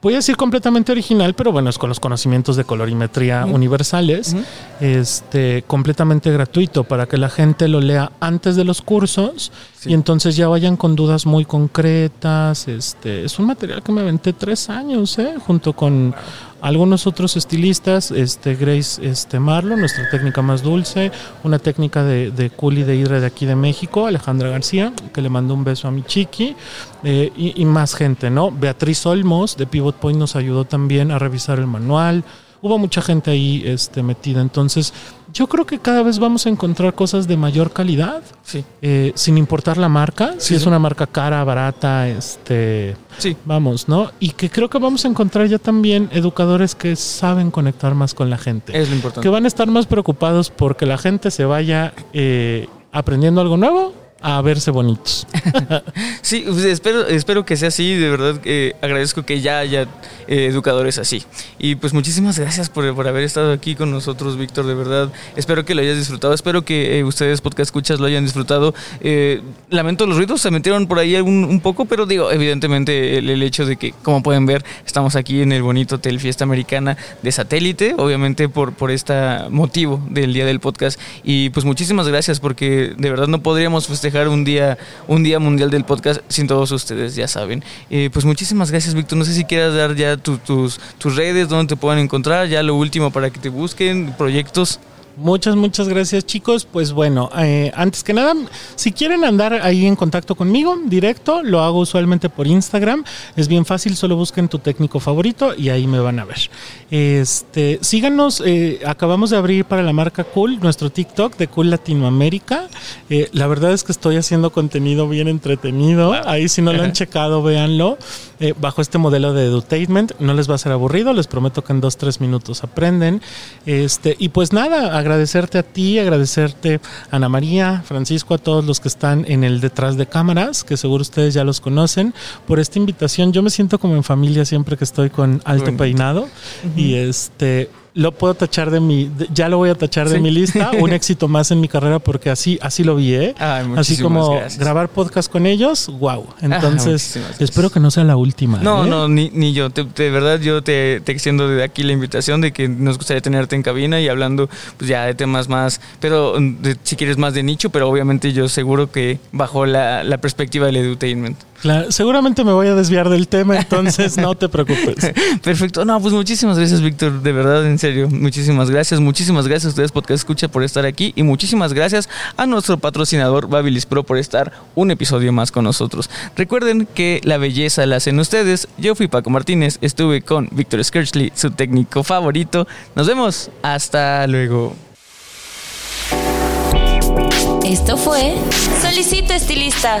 Speaker 2: voy a decir completamente original, pero bueno, es con los conocimientos de colorimetría universales, este, completamente gratuito para que la gente lo lea antes de los cursos y entonces ya vayan con dudas muy concretas. Este, es un material que me aventé tres años, ¿eh? junto con algunos otros estilistas, este, Grace este, Marlo, nuestra técnica más dulce, una técnica de, de Culi de Hidra de aquí de México, Alejandra García, que le mandó un beso a mi chiqui, eh, y, y más gente, ¿no? Beatriz Olmos de Pivot Point nos ayudó también a revisar el manual hubo mucha gente ahí este, metida. Entonces, yo creo que cada vez vamos a encontrar cosas de mayor calidad,
Speaker 1: sí.
Speaker 2: Eh, sin importar la marca, si es una marca cara, barata, este,
Speaker 1: sí.
Speaker 2: vamos, ¿no? Y que creo que vamos a encontrar ya también educadores que saben conectar más con la gente.
Speaker 1: Es lo importante.
Speaker 2: Que van a estar más preocupados porque la gente se vaya eh, aprendiendo algo nuevo a verse bonitos. <laughs>
Speaker 1: sí, pues, espero, espero que sea así, de verdad eh, agradezco que ya haya eh, educadores así. Y pues muchísimas gracias por, haber estado aquí con nosotros, Víctor, de verdad. Espero que lo hayas disfrutado, espero que eh, ustedes, podcast escuchas, lo hayan disfrutado. lamento los ruidos, se metieron por ahí un, un poco, pero digo, evidentemente el, hecho de que, como pueden ver, estamos aquí en el bonito Hotel Fiesta Americana de satélite, obviamente por, por este motivo del día del podcast. Y pues muchísimas gracias porque de verdad no podríamos festejar un día, un día mundial del podcast sin todos ustedes, ya saben. Eh, pues muchísimas gracias, Víctor. No sé si quieras dar ya tus, tus redes, donde te puedan encontrar, ya lo último para que te busquen, proyectos.
Speaker 2: Muchas, muchas gracias chicos. Pues bueno, eh, antes que nada, si quieren andar ahí en contacto conmigo directo, lo hago usualmente por Instagram. Es bien fácil, solo busquen tu técnico favorito y ahí me van a ver. Este, síganos, eh, acabamos de abrir para la marca Cool nuestro TikTok de Cool Latinoamérica. Eh, la verdad es que estoy haciendo contenido bien entretenido. Ahí si no lo han <laughs> checado, véanlo. bajo este modelo de edutainment, no les va a ser aburrido, les prometo que en dos, tres minutos aprenden. Este, y pues nada, agradecerte a ti, agradecerte a Ana María, Francisco, a todos los que están en el detrás de cámaras, que seguro ustedes ya los conocen, por esta invitación. Yo me siento como en familia siempre que estoy con Alto Peinado y este lo puedo tachar de mi, ya lo voy a tachar de mi lista, <laughs> un éxito más en mi carrera porque así, así lo vi, ¿eh? así como grabar podcast con ellos, wow. Entonces, espero que no sea la última.
Speaker 1: No,
Speaker 2: ¿eh?
Speaker 1: no, ni, ni yo. de verdad, yo te, te extiendo de aquí la invitación de que nos gustaría tenerte en cabina y hablando pues ya de temas más, pero si quieres más de nicho, pero obviamente yo seguro que bajo la, la perspectiva del edutainment.
Speaker 2: Claro, seguramente me voy a desviar del tema, entonces no te preocupes. <laughs>
Speaker 1: Perfecto. No, pues muchísimas gracias, Víctor. De verdad, en serio. Muchísimas gracias. Muchísimas gracias a ustedes, Podcast Escucha, por estar aquí. Y muchísimas gracias a nuestro patrocinador, Babilis Pro, por estar un episodio más con nosotros. Recuerden que la belleza la hacen ustedes. Yo fui Paco Martínez. Estuve con Víctor Skirchley, su técnico favorito. Nos vemos. Hasta luego.
Speaker 3: Esto fue Solicito Estilista